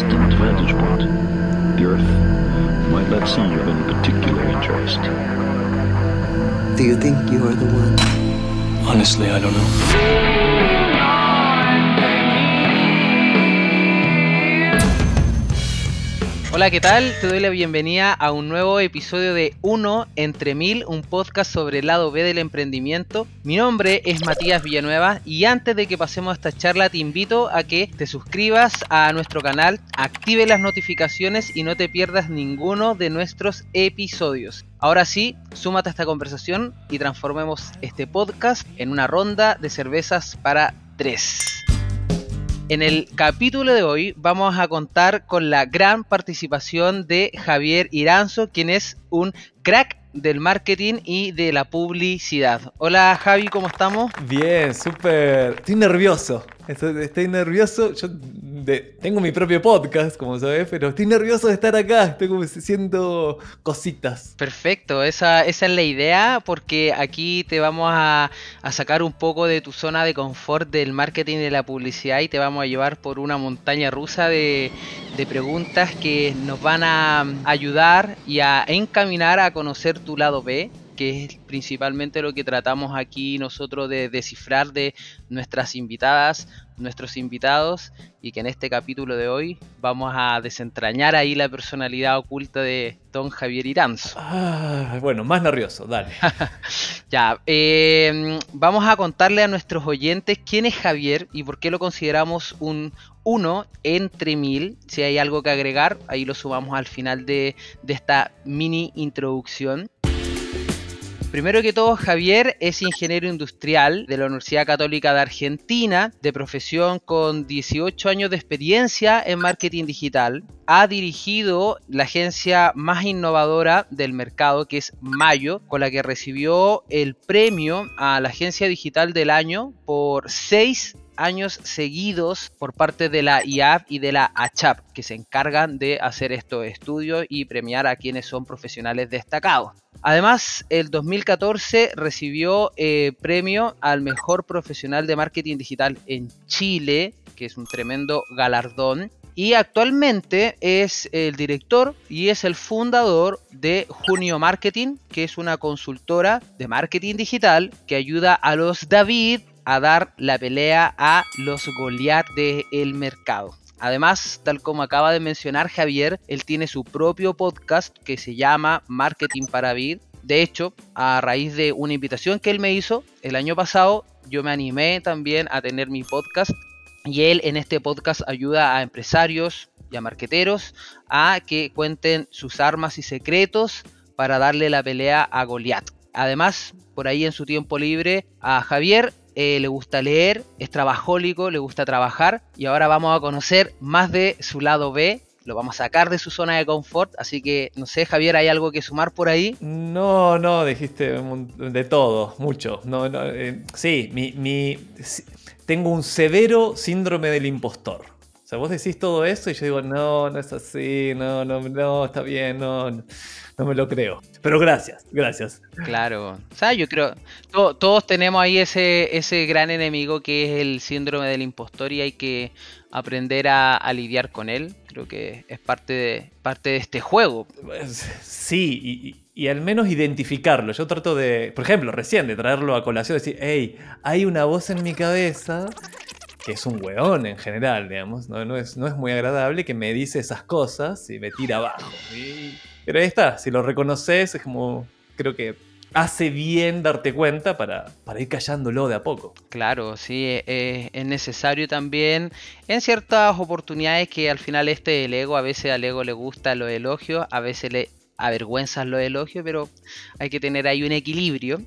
distant vantage point, the Earth might not seem of any particular interest. Do you think you are the one? Honestly, I don't know. Hola, ¿qué tal? Te doy la bienvenida a un nuevo episodio de Uno entre Mil, un podcast sobre el lado B del emprendimiento. Mi nombre es Matías Villanueva y antes de que pasemos a esta charla te invito a que te suscribas a nuestro canal, active las notificaciones y no te pierdas ninguno de nuestros episodios. Ahora sí, súmate a esta conversación y transformemos este podcast en una ronda de cervezas para tres. En el capítulo de hoy vamos a contar con la gran participación de Javier Iranzo, quien es un crack del marketing y de la publicidad. Hola Javi, ¿cómo estamos? Bien, súper. Estoy nervioso. Estoy, nervioso. Yo de- tengo mi propio podcast, como sabes, pero estoy nervioso de estar acá. Estoy como haciendo cositas. Perfecto, esa, es la idea porque aquí te vamos a, a sacar un poco de tu zona de confort del marketing y de la publicidad y te vamos a llevar por una montaña rusa de, de preguntas que nos van a ayudar y a encaminar a conocer tu lado B que es principalmente lo que tratamos aquí nosotros de descifrar de nuestras invitadas, nuestros invitados y que en este capítulo de hoy vamos a desentrañar ahí la personalidad oculta de don Javier Iranzo. Ah, bueno, más nervioso, dale. Ya, eh, vamos a contarle a nuestros oyentes quién es Javier y por qué lo consideramos un uno entre mil. Si hay algo que agregar, ahí lo sumamos al final de, de esta mini introducción. Primero que todo, Javier es ingeniero industrial de la Universidad Católica de Argentina, de profesión con 18 años de experiencia en marketing digital. Ha dirigido la agencia más innovadora del mercado, que es Mayo, con la que recibió el premio a la agencia digital del año por seis años seguidos por parte de la IAP y de la ACHAP, que se encargan de hacer estos estudios y premiar a quienes son profesionales destacados. Además, el 2014 recibió eh, premio al mejor profesional de marketing digital en Chile, que es un tremendo galardón. Y actualmente es el director y es el fundador de Junio Marketing, que es una consultora de marketing digital que ayuda a los David a dar la pelea a los Goliath del mercado. Además, tal como acaba de mencionar Javier, él tiene su propio podcast que se llama Marketing para Vid. De hecho, a raíz de una invitación que él me hizo el año pasado, yo me animé también a tener mi podcast y él en este podcast ayuda a empresarios y a marqueteros a que cuenten sus armas y secretos para darle la pelea a Goliath. Además, por ahí en su tiempo libre, a Javier eh, le gusta leer, es trabajólico, le gusta trabajar y ahora vamos a conocer más de su lado B. Lo vamos a sacar de su zona de confort, así que no sé, Javier, ¿hay algo que sumar por ahí? No, no, dijiste de todo, mucho. No, no, eh, sí, mi, mi- tengo un severo síndrome del impostor. O sea, vos decís todo eso y yo digo, no, no es así, no, no, no, está bien, no, no, me lo creo. Pero gracias, gracias. Claro, o sea, yo creo, to- todos tenemos ahí ese, ese gran enemigo que es el síndrome del impostor y hay que aprender a, a lidiar con él. Creo que es parte de, parte de este juego. Pues, Sí, y al menos identificarlo. Yo trato de, por ejemplo, recién de traerlo a colación, decir, hey, hay una voz en mi cabeza que es un weón en general, digamos, no, no es, no es muy agradable que me dice esas cosas y me tira abajo. Y- Pero ahí está, si lo reconoces es como, creo que hace bien darte cuenta para, para ir callándolo de a poco. Claro, sí, e- e- es necesario también en ciertas oportunidades que al final este el ego, a veces al ego le gusta los elogios, a veces le avergüenzan los elogios, pero hay que tener ahí un equilibrio.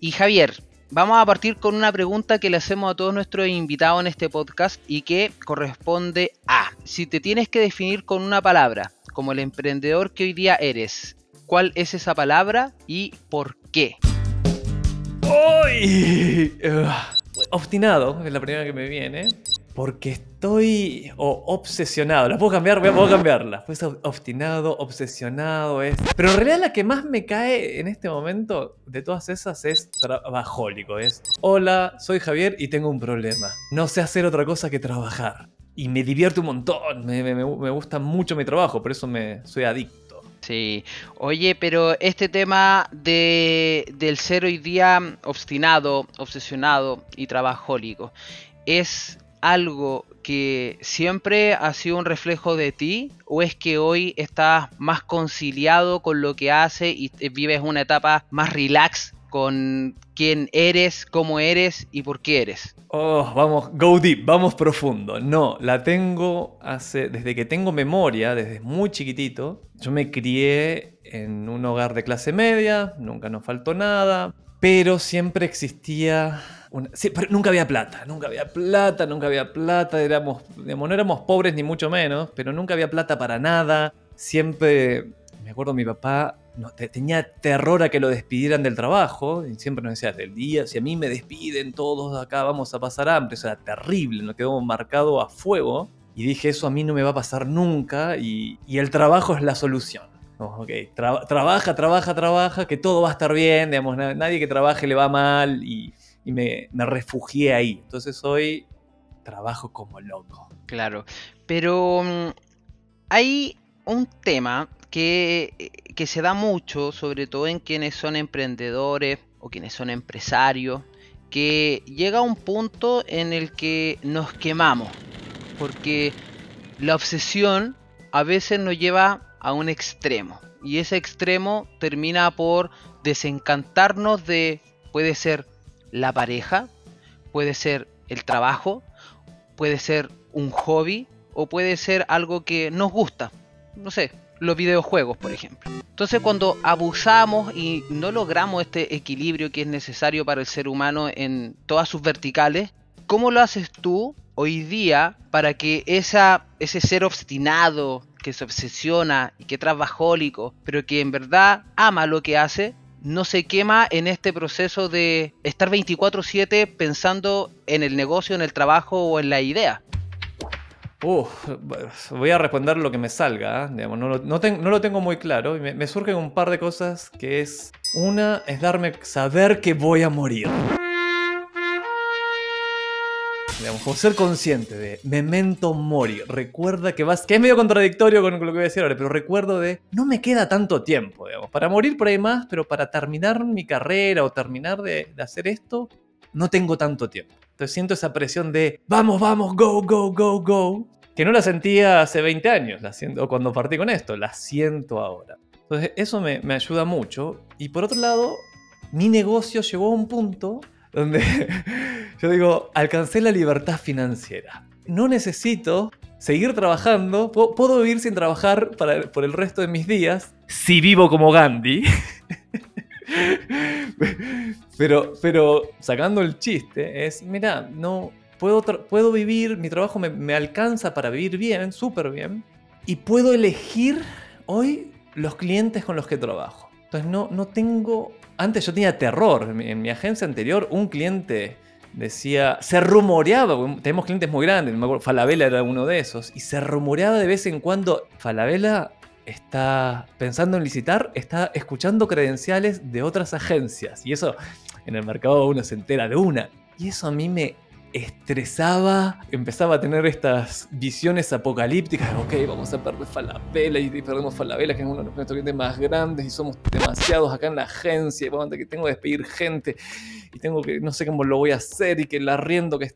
Y Javier, vamos a partir con una pregunta que le hacemos a todos nuestros invitados en este podcast y que corresponde a, si te tienes que definir con una palabra, como el emprendedor que hoy día eres, ¿cuál es esa palabra y por qué? ¡Uy! Obstinado es la primera que me viene. Porque estoy obsesionado. ¿La puedo cambiar? Voy puedo cambiarla. Pues ob- obstinado, obsesionado es. Pero en realidad la que más me cae en este momento de todas esas es trabajólico. Es hola, soy Javier y tengo un problema. No sé hacer otra cosa que trabajar. Y me divierte un montón. Me, me- me- gusta mucho mi trabajo, por eso me soy adicto. Sí. Oye, pero este tema de, del ser hoy día obstinado, obsesionado y trabajólico, ¿es algo que siempre ha sido un reflejo de ti? ¿O es que hoy estás más conciliado con lo que haces y vives una etapa más relax con quién eres, cómo eres y por qué eres? Oh, vamos, go deep, vamos profundo. No, la tengo hace, desde que tengo memoria, desde muy chiquitito. Yo me crié en un hogar de clase media, nunca nos faltó nada, pero siempre existía... sí, pero nunca había plata, nunca había plata, nunca había plata, éramos, digamos, no éramos pobres ni mucho menos, pero nunca había plata para nada. Siempre, me acuerdo mi papá no, te- tenía terror a que lo despidieran del trabajo y siempre nos decía, del día, si a mí me despiden todos acá vamos a pasar hambre, eso era terrible, nos quedó marcado a fuego y dije, eso a mí no me va a pasar nunca y, el trabajo es la solución. Como, ok, tra- trabaja, trabaja, trabaja, que todo va a estar bien, digamos, na- nadie que trabaje le va mal y, y me, me refugié ahí. Entonces hoy trabajo como loco. Claro, pero mm, hay un tema que, eh, que se da mucho, sobre todo en quienes son emprendedores o quienes son empresarios, que llega a un punto en el que nos quemamos, porque la obsesión a veces nos lleva a un extremo, y ese extremo termina por desencantarnos de, puede ser la pareja, puede ser el trabajo, puede ser un hobby o puede ser algo que nos gusta. No sé, los videojuegos, por ejemplo. Entonces cuando abusamos y no logramos este equilibrio que es necesario para el ser humano en todas sus verticales, ¿cómo lo haces tú hoy día para que esa, ese ser obstinado, que se obsesiona y que es trabajólico, pero que en verdad ama lo que hace, no se quema en este proceso de estar 24/7 pensando en el negocio, en el trabajo o en la idea? Uf, voy a responder lo que me salga, ¿eh? no, lo, tengo muy claro me, surgen un par de cosas que es... Una es darme, saber que voy a morir. Digamos, ser consciente de memento mori. Recuerda que vas. Que es medio contradictorio con lo que voy a decir ahora, pero recuerdo de. No me queda tanto tiempo. Para morir por ahí más, pero para terminar mi carrera o terminar de hacer esto, no tengo tanto tiempo. Entonces siento esa presión de. Vamos, vamos, go, go, go, go. Que no la sentía hace 20 años, la siento, o cuando partí con esto, la siento ahora. Entonces eso me, me ayuda mucho. Y por otro lado, mi negocio llegó a un punto donde yo digo, alcancé la libertad financiera. No necesito seguir trabajando, puedo, puedo vivir sin trabajar para, por el resto de mis días, si vivo como Gandhi. pero, pero sacando el chiste, es, mira, no, puedo, puedo vivir, mi trabajo me, me alcanza para vivir bien, súper bien, y puedo elegir hoy los clientes con los que trabajo. Entonces no, no tengo... Antes yo tenía terror. En mi, en mi agencia anterior un cliente decía... Se rumoreaba, tenemos clientes muy grandes, me acuerdo, Falabella era uno de esos, y se rumoreaba de vez en cuando, Falabella está pensando en licitar, está escuchando credenciales de otras agencias. Y eso en el mercado uno se entera de una. Y eso a mí me estresaba, empezaba a tener estas visiones apocalípticas, ok, vamos a perder Falabella y perdemos Falabella, que es uno de nuestros clientes más grandes y somos demasiados acá en la agencia, y a que tengo que despedir gente y tengo que, no sé cómo lo voy a hacer y que el arriendo que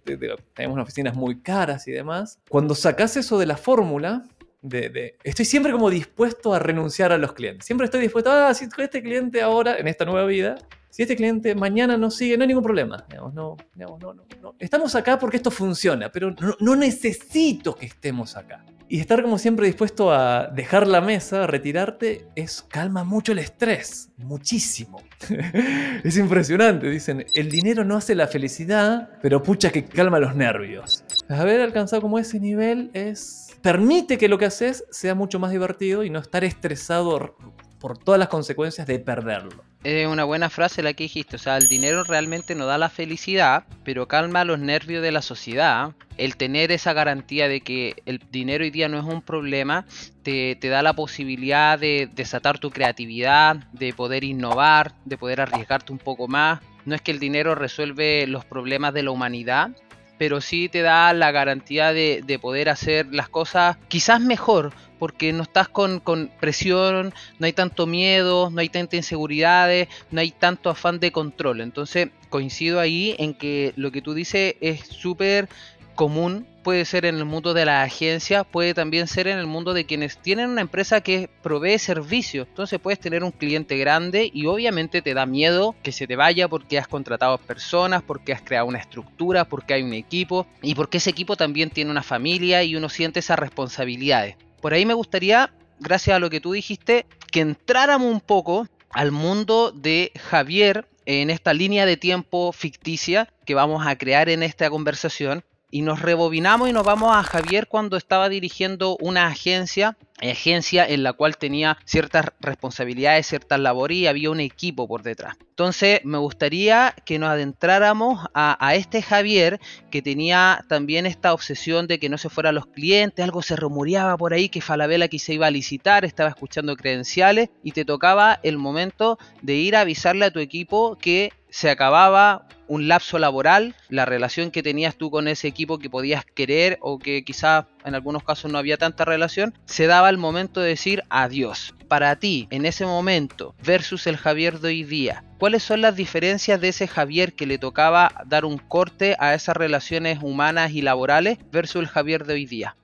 tenemos oficinas muy caras y demás. Cuando sacas eso de la fórmula, de, de- estoy siempre como dispuesto a renunciar a los clientes. Siempre estoy dispuesto, ah, si este cliente ahora, en esta nueva vida, si este cliente mañana no sigue, no hay ningún problema. Digamos, no, digamos, no, no, no. Estamos acá porque esto funciona, pero no, no necesito que estemos acá. Y estar como siempre dispuesto a dejar la mesa, a retirarte, es calma mucho el estrés, muchísimo. es impresionante, dicen, el dinero no hace la felicidad, pero pucha que calma los nervios. Haber alcanzado como ese nivel es permite que lo que haces sea mucho más divertido y no estar estresado por todas las consecuencias de perderlo. Es una buena frase la que dijiste, o sea, el dinero realmente no da la felicidad, pero calma los nervios de la sociedad. El tener esa garantía de que el dinero hoy día no es un problema, te, te da la posibilidad de desatar tu creatividad, de poder innovar, de poder arriesgarte un poco más. No es que el dinero resuelve los problemas de la humanidad, pero sí te da la garantía de, de poder hacer las cosas quizás mejor, porque no estás con, con, presión, no hay tanto miedo, no hay tanta inseguridades, no hay tanto afán de control. Entonces coincido ahí en que lo que tú dices es súper común puede ser en el mundo de la agencia, puede también ser en el mundo de quienes tienen una empresa que provee servicios. Entonces puedes tener un cliente grande y obviamente te da miedo que se te vaya porque has contratado personas, porque has creado una estructura, porque hay un equipo y porque ese equipo también tiene una familia y uno siente esas responsabilidades. Por ahí me gustaría, gracias a lo que tú dijiste, que entráramos un poco al mundo de Javier en esta línea de tiempo ficticia que vamos a crear en esta conversación y nos rebobinamos y nos vamos a Javier cuando estaba dirigiendo una agencia, agencia en la cual tenía ciertas responsabilidades, ciertas labores y había un equipo por detrás. Entonces me gustaría que nos adentráramos a, a, este Javier que tenía también esta obsesión de que no se fueran los clientes, algo se rumoreaba por ahí que Falabella que se iba a licitar, estaba escuchando credenciales y te tocaba el momento de ir a avisarle a tu equipo que se acababa un lapso laboral, la relación que tenías tú con ese equipo que podías querer o que quizás en algunos casos no había tanta relación, se daba el momento de decir adiós. Para ti, en ese momento, versus el Javier de hoy día, ¿cuáles son las diferencias de ese Javier que le tocaba dar un corte a esas relaciones humanas y laborales versus el Javier de hoy día?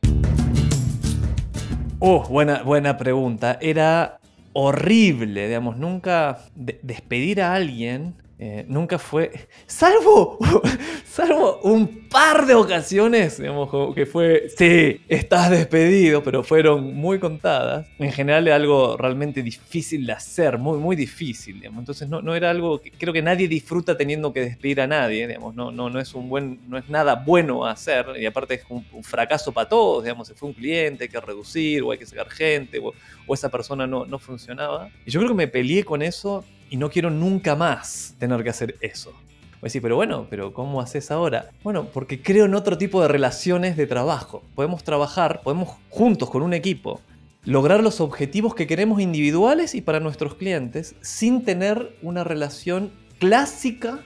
Oh, buena, buena pregunta. Era horrible, digamos, nunca de despedir a alguien eh, nunca fue, salvo, salvo un par de ocasiones, digamos, que fue, sí, estás despedido, pero fueron muy contadas. En general era algo realmente difícil de hacer, muy, muy difícil. Entonces no, no era algo que creo que nadie disfruta teniendo que despedir a nadie, digamos. No, no, no, es, un buen, no es nada bueno hacer y aparte es un, un fracaso para todos, digamos. Se fue un cliente, hay que reducir o hay que sacar gente o, o esa persona no, no funcionaba. Y yo creo que me peleé con eso y no quiero nunca más tener que hacer eso. Voy a decir, pero bueno, pero ¿cómo haces ahora? Bueno, porque creo en otro tipo de relaciones de trabajo. Podemos trabajar, podemos juntos con un equipo lograr los objetivos que queremos individuales y para nuestros clientes sin tener una relación clásica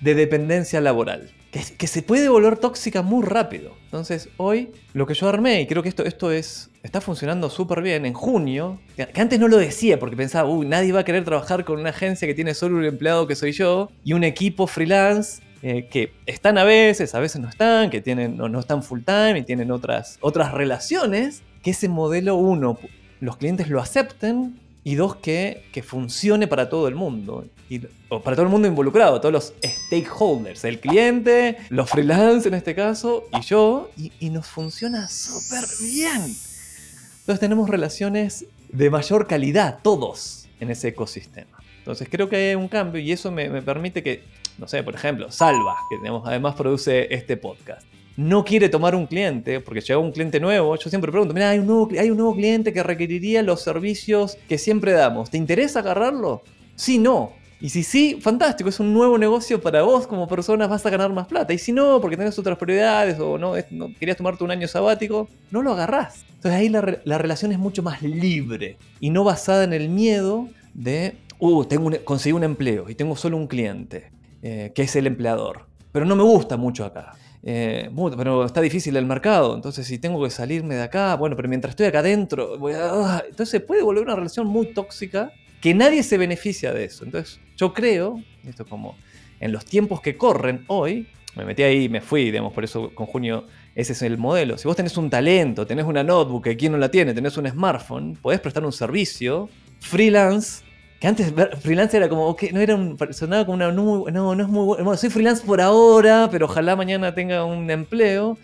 de dependencia laboral. Que, que, se puede volver tóxica muy rápido. Entonces, hoy lo que yo armé, y creo que esto, esto es, está funcionando súper bien, en junio, que, antes no lo decía porque pensaba, uy, nadie va a querer trabajar con una agencia que tiene solo un empleado que soy yo, y un equipo freelance eh, que están a veces, a veces no están, que tienen, no, no están full time y tienen otras, otras relaciones, que ese modelo, uno, los clientes lo acepten y dos, que, que funcione para todo el mundo. Y, o para todo el mundo involucrado, todos los stakeholders, el cliente, los freelance en este caso, y yo, y, y nos funciona súper bien. Entonces tenemos relaciones de mayor calidad, todos, en ese ecosistema. Entonces creo que hay un cambio y eso me, permite que, no sé, por ejemplo, Salva, que tenemos, además produce este podcast no quiere tomar un cliente, porque llega un cliente nuevo, yo siempre pregunto, mira, hay un nuevo cliente que requeriría los servicios que siempre damos. ¿Te interesa agarrarlo? Sí, no. Y si sí, fantástico, es un nuevo negocio para vos como persona, vas a ganar más plata. Y si no, porque tenés otras prioridades o no, no querías tomarte un año sabático, no lo agarrás. Entonces ahí la, la relación es mucho más libre y no basada en el miedo de, uh, tengo un, conseguí un empleo y tengo solo un cliente, eh, que es el empleador. Pero no me gusta mucho acá. Eh, pero está difícil el mercado, entonces si tengo que salirme de acá, bueno, pero mientras estoy acá adentro, voy a, entonces puede volver una relación muy tóxica que nadie se beneficia de eso. Entonces yo creo, esto es como en los tiempos que corren hoy, me metí ahí y me fui, digamos, por eso con junio ese es el modelo. Si vos tenés un talento, tenés una notebook, ¿quién no la tiene? Tenés un smartphone, podés prestar un servicio freelance que antes freelance era como, okay, no era un, sonaba como una, no, no, es muy bueno, soy freelance por ahora, pero ojalá mañana tenga un empleo.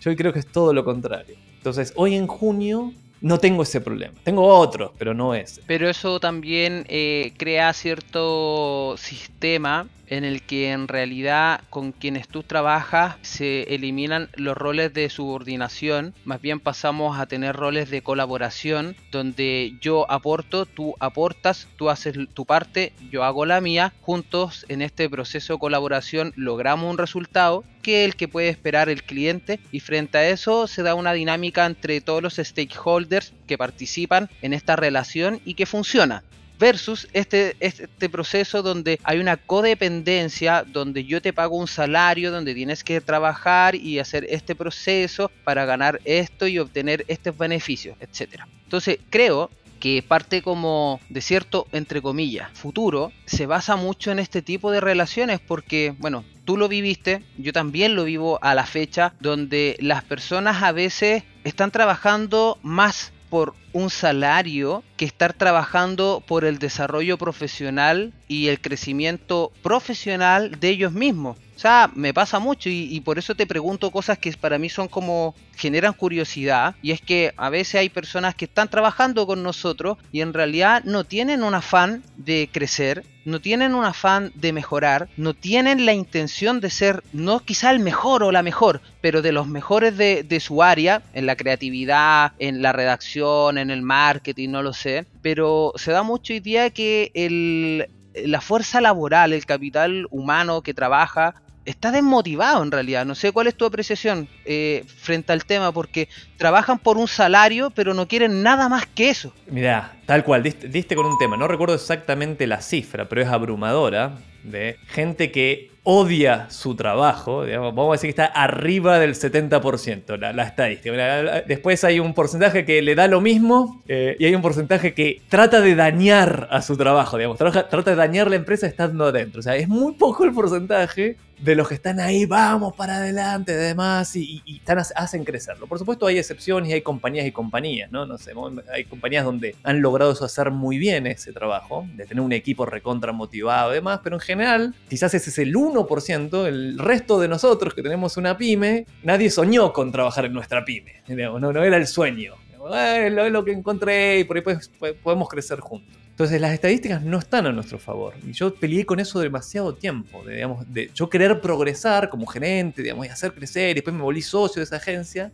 Yo creo que es todo lo contrario. Entonces, hoy en junio no tengo ese problema. Tengo otros, pero no ese. Pero eso también eh, crea cierto sistema en el que en realidad con quienes tú trabajas se eliminan los roles de subordinación, más bien pasamos a tener roles de colaboración donde yo aporto, tú aportas, tú haces tu parte, yo hago la mía, juntos en este proceso de colaboración logramos un resultado que el que puede esperar el cliente. Y frente a eso se da una dinámica entre todos los stakeholders que participan en esta relación y que funciona. Versus este, este proceso donde hay una codependencia, donde yo te pago un salario, donde tienes que trabajar y hacer este proceso para ganar esto y obtener estos beneficios, etc. Entonces creo que parte como de cierto, entre comillas, futuro, se basa mucho en este tipo de relaciones porque, bueno, tú lo viviste, yo también lo vivo a la fecha, donde las personas a veces están trabajando más por un salario que estar trabajando por el desarrollo profesional y el crecimiento profesional de ellos mismos. O sea, me pasa mucho y, por eso te pregunto cosas que para mí son como generan curiosidad. Y es que a veces hay personas que están trabajando con nosotros y en realidad no tienen un afán de crecer, no tienen un afán de mejorar, no tienen la intención de ser, no quizá el mejor o la mejor, pero de los mejores de, su área, en la creatividad, en la redacción, en el marketing, no lo sé. Pero se da mucho hoy día que el, la fuerza laboral, el capital humano que trabaja, está desmotivado en realidad. No sé cuál es tu apreciación eh, frente al tema, porque trabajan por un salario, pero no quieren nada más que eso. Mira, tal cual, diste, con un tema. No recuerdo exactamente la cifra, pero es abrumadora de gente que odia su trabajo, vamos a decir que está arriba del 70% la, estadística. Después hay un porcentaje que le da lo mismo eh, y hay un porcentaje que trata de dañar a su trabajo, digamos, trata de dañar la empresa estando adentro. O sea, es muy poco el porcentaje de los que están ahí, vamos para adelante, además, y, están, hacen crecerlo. Por supuesto hay excepciones y hay compañías y compañías, ¿no? No sé, hay compañías donde han logrado eso hacer muy bien ese trabajo, de tener un equipo recontra motivado y demás, pero en general, quizás ese es el 1%, el resto de nosotros que tenemos una pyme, nadie soñó con trabajar en nuestra pyme, no, no era el sueño. es lo que encontré y por ahí pues, podemos crecer juntos. Entonces las estadísticas no están a nuestro favor. Y yo peleé con eso demasiado tiempo. De, digamos, de yo querer progresar como gerente, digamos, y hacer crecer, y después me volví socio de esa agencia.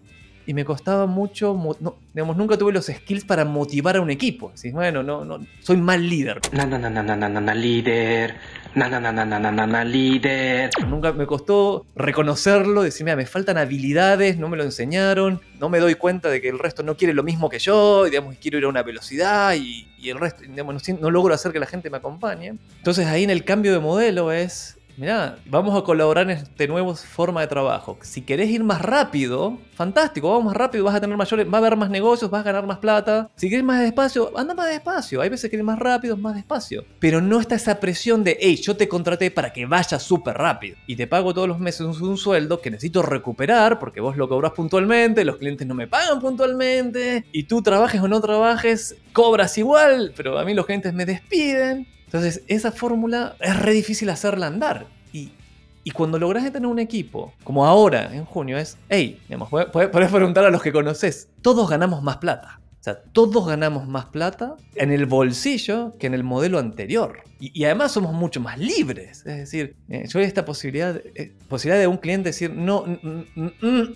Y me costaba mucho, no, digamos, nunca tuve los skills para motivar a un equipo. Así, bueno, no, no, soy mal líder. Na, na, na, na, na, na, na, líder. Na, na, na, na, na, na, na, líder. Nunca me costó reconocerlo, decir, mira, me faltan habilidades, no me lo enseñaron, no me doy cuenta de que el resto no quiere lo mismo que yo, y, digamos, quiero ir a una velocidad y, y el resto, digamos, no, no logro hacer que la gente me acompañe. Entonces ahí en el cambio de modelo es Mirá, vamos a colaborar en este nuevo forma de trabajo. Si querés ir más rápido, fantástico, vamos más rápido, vas a tener mayores, va a haber más negocios, vas a ganar más plata. Si querés más despacio, anda más despacio. Hay veces que querés más rápido, más despacio. Pero no está esa presión de, hey, yo te contraté para que vayas súper rápido. Y te pago todos los meses un, sueldo que necesito recuperar porque vos lo cobras puntualmente, los clientes no me pagan puntualmente. Y tú trabajes o no trabajes, cobras igual, pero a mí los clientes me despiden. Entonces, esa fórmula es re difícil hacerla andar. Y, y cuando logras tener un equipo, como ahora, en junio, es, hey, digamos, puedes preguntar a los que conoces, todos ganamos más plata. O sea, todos ganamos más plata en el bolsillo que en el modelo anterior. Y, además somos mucho más libres. Es decir, eh, yo esta posibilidad, eh, posibilidad de un cliente decir no,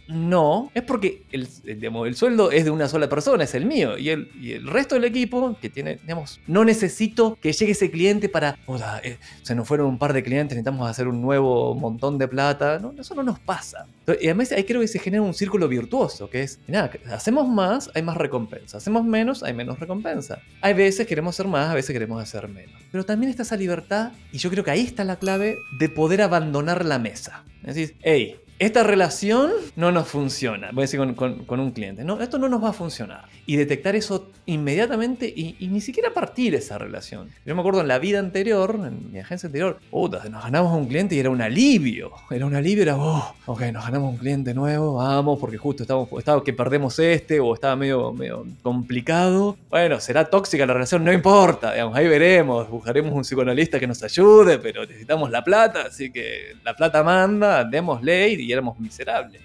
no, es porque el, el, sueldo es de una sola persona, es el mío. Y el, y el resto del equipo que tiene, digamos, no necesito que llegue ese cliente para, eh, se nos fueron un par de clientes, necesitamos hacer un nuevo montón de plata. Eso no nos pasa. Y además ahí creo que se genera un círculo virtuoso, que es, nada, hacemos más, hay más recompensa. Hacemos menos, hay menos recompensa. Hay veces queremos hacer más, a veces queremos hacer menos. Pero también esa libertad, y yo creo que ahí está la clave de poder abandonar la mesa. Es decir, hey, esta relación no nos funciona, voy a decir con, un cliente, no, esto no nos va a funcionar. Y detectar eso inmediatamente y, ni siquiera partir esa relación. Yo me acuerdo en la vida anterior, en mi agencia anterior, puta, nos ganamos un cliente y era un alivio. Era un alivio, era, oh, ok, nos ganamos un cliente nuevo, vamos, porque justo estamos, estaba que perdemos este o estaba medio, medio complicado. Bueno, será tóxica la relación, no importa, digamos, ahí veremos, buscaremos un psicoanalista que nos ayude, pero necesitamos la plata, así que la plata manda, démosle y éramos miserables.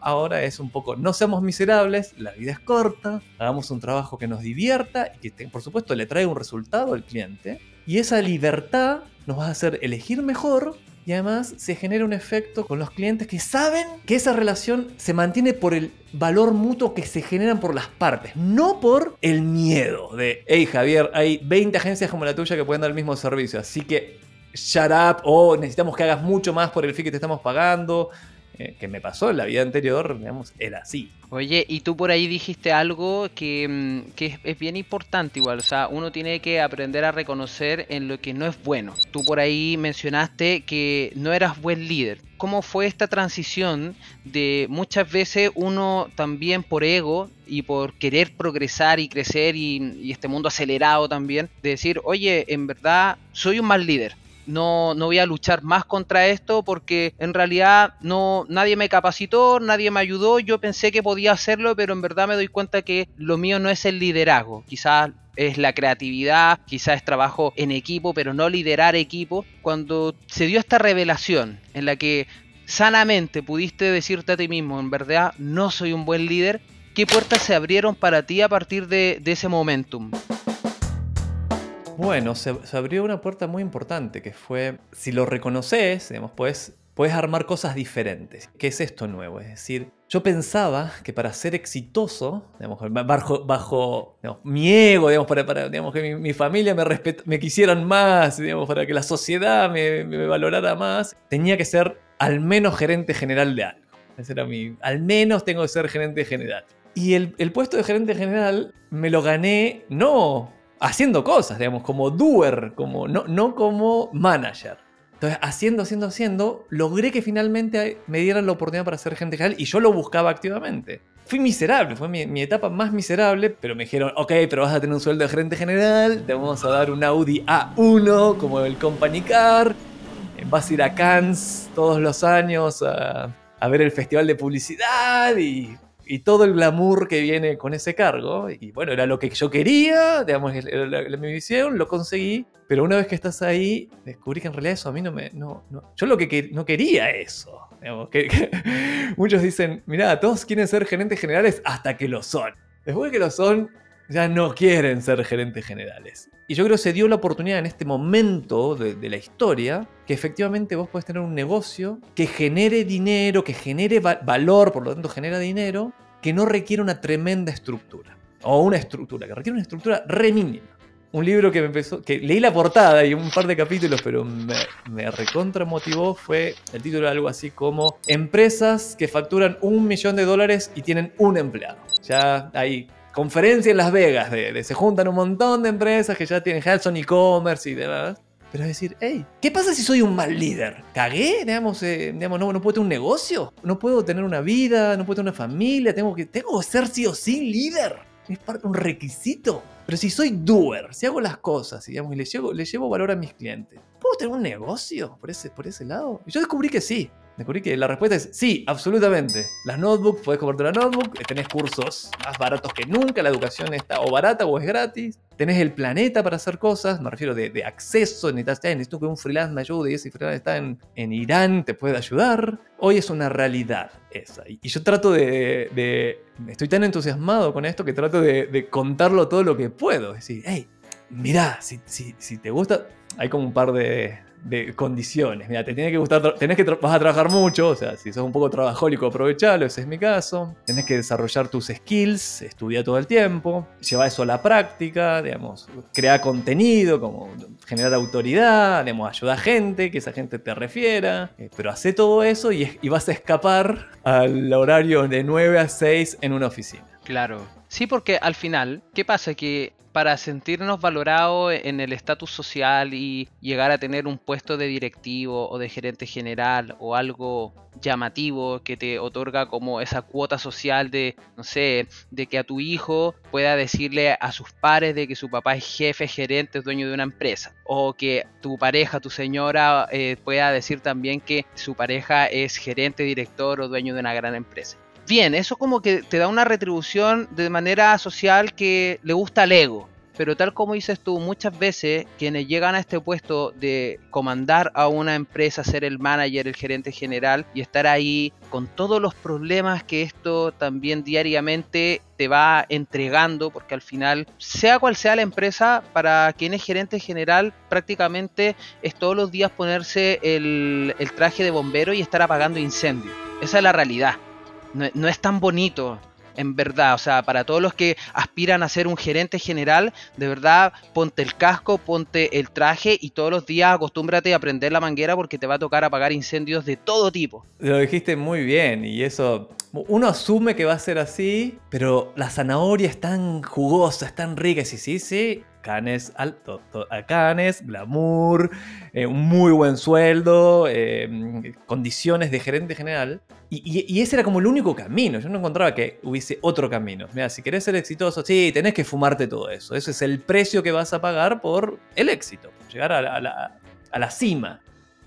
Ahora es un poco, no seamos miserables, la vida es corta, hagamos un trabajo que nos divierta y que por supuesto le traiga un resultado al cliente. Y esa libertad nos va a hacer elegir mejor y además se genera un efecto con los clientes que saben que esa relación se mantiene por el valor mutuo que se generan por las partes, no por el miedo de, hey Javier, hay 20 agencias como la tuya que pueden dar el mismo servicio, así que shut up o necesitamos que hagas mucho más por el fee que te estamos pagando que, me pasó en la vida anterior, digamos, era así. Oye, y tú por ahí dijiste algo que, mm, que es, bien importante igual, o sea, uno tiene que aprender a reconocer en lo que no es bueno. Tú por ahí mencionaste que no eras buen líder. ¿Cómo fue esta transición de muchas veces uno también por ego y por querer progresar y crecer y este mundo acelerado también, de decir, oye, en verdad soy un mal líder, no, no voy a luchar más contra esto porque en realidad no, nadie me capacitó, nadie me ayudó, yo pensé que podía hacerlo, pero en verdad me doy cuenta que lo mío no es el liderazgo, quizás es la creatividad, quizás es trabajo en equipo, pero no liderar equipo. Cuando se dio esta revelación en la que sanamente pudiste decirte a ti mismo, en verdad no soy un buen líder, ¿qué puertas se abrieron para ti a partir de, de ese momentum? Bueno, se, se abrió una puerta muy importante que fue, si lo reconoces, digamos, puedes, puedes armar cosas diferentes. ¿Qué es esto nuevo? Es decir, yo pensaba que para ser exitoso, digamos, bajo, bajo digamos, mi ego, digamos, para, para digamos, que mi, mi familia me, respet- me quisieran más, digamos, para que la sociedad me, me valorara más, tenía que ser al menos gerente general de algo. Ese era mi, al menos tengo que ser gerente general. Y el, el puesto de gerente general me lo gané no haciendo cosas, digamos, como doer, como, no, no como manager. Entonces, haciendo, haciendo, haciendo, logré que finalmente me dieran la oportunidad para ser gerente general y yo lo buscaba activamente. Fui miserable, fue mi, etapa más miserable, pero me dijeron, ok, pero vas a tener un sueldo de gerente general, te vamos a dar un Audi A1 como el Company Car, vas a ir a Cannes todos los años a ver el festival de publicidad y y todo el glamour que viene con ese cargo. Y bueno, era lo que yo quería, digamos, era la, mi visión, lo conseguí. Pero una vez que estás ahí, descubrí que en realidad eso a mí no me. No, no, yo lo que, no quería eso. Digamos, muchos dicen, mirá, todos quieren ser gerentes generales hasta que lo son. Después de que lo son, ya no quieren ser gerentes generales. Y yo creo que se dio la oportunidad en este momento de, la historia que efectivamente vos podés tener un negocio que genere dinero, que genere va valor, por lo tanto genera dinero, que no requiere una tremenda estructura. O una estructura, que requiere una estructura re mínima. Un libro que me empezó, que leí la portada y un par de capítulos, pero me, me recontra motivó fue el título de algo así como Empresas que facturan un millón de dólares y tienen un empleado. Ya hay conferencia en Las Vegas, de, de, se juntan un montón de empresas que ya tienen Hudson e-commerce y demás. Pero es decir, hey, ¿qué pasa si soy un mal líder? ¿Cagué? Digamos, eh, digamos no, no puedo tener un negocio, no puedo tener una vida, no puedo tener una familia, tengo que, tengo que ser sí o sí líder. Es parte un requisito. Pero si soy doer, si hago las cosas digamos, y le llevo, le llevo valor a mis clientes, ¿puedo tener un negocio por ese, por ese lado? Y yo descubrí que sí. Descubrí que la respuesta es sí, absolutamente. Las notebooks, puedes comprarte una notebook, tenés cursos más baratos que nunca, la educación está o barata o es gratis. Tenés el planeta para hacer cosas, me refiero de, de acceso, necesitas, necesito que un freelance me ayude y ese freelance está en, en Irán, te puede ayudar. Hoy es una realidad esa. Y, yo trato de, Estoy tan entusiasmado con esto que trato de, de contarlo todo lo que puedo. Es decir, hey, mirá, si, si, si te gusta, hay como un par de, de condiciones. Mira, te tiene que gustar, que vas a trabajar mucho, o sea, si sos un poco trabajólico, aprovechalo, ese es mi caso. Tenés que desarrollar tus skills, estudia todo el tiempo, lleva eso a la práctica, digamos, crea contenido, como generar autoridad, digamos, ayuda a gente, que esa gente te refiera, eh, pero hace todo eso y, y vas a escapar al horario de 9 a 6 en una oficina. Claro. Sí, porque al final, ¿qué pasa? Que para sentirnos valorados en el estatus social y llegar a tener un puesto de directivo o de gerente general o algo llamativo que te otorga como esa cuota social de, no sé, de que a tu hijo pueda decirle a sus pares de que su papá es jefe, gerente, es dueño de una empresa. O que tu pareja, tu señora, eh, pueda decir también que su pareja es gerente, director o dueño de una gran empresa bien, eso como que te da una retribución de manera social que le gusta al ego. Pero tal como dices tú, muchas veces quienes llegan a este puesto de comandar a una empresa, ser el manager, el gerente general y estar ahí con todos los problemas que esto también diariamente te va entregando, porque al final, sea cual sea la empresa, para quien es gerente general, prácticamente es todos los días ponerse el, el traje de bombero y estar apagando incendios. Esa es la realidad no, no, es tan bonito En verdad, o sea, para todos los que aspiran a ser un gerente general, de verdad, ponte el casco, ponte el traje y todos los días acostúmbrate a prender la manguera porque te va a tocar apagar incendios de todo tipo. Lo dijiste muy bien y eso uno asume que va a ser así, pero la zanahoria es tan jugosa, es tan rica. Sí, sí, sí. Canes, alto, canes, glamour, eh, un muy buen sueldo, eh, condiciones de gerente general. Y, ese era como el único camino. Yo no encontraba que hubiese otro camino. Mira, si querés ser exitoso, sí, tenés que fumarte todo eso. Ese es el precio que vas a pagar por el éxito, por llegar a la- a la- a la cima.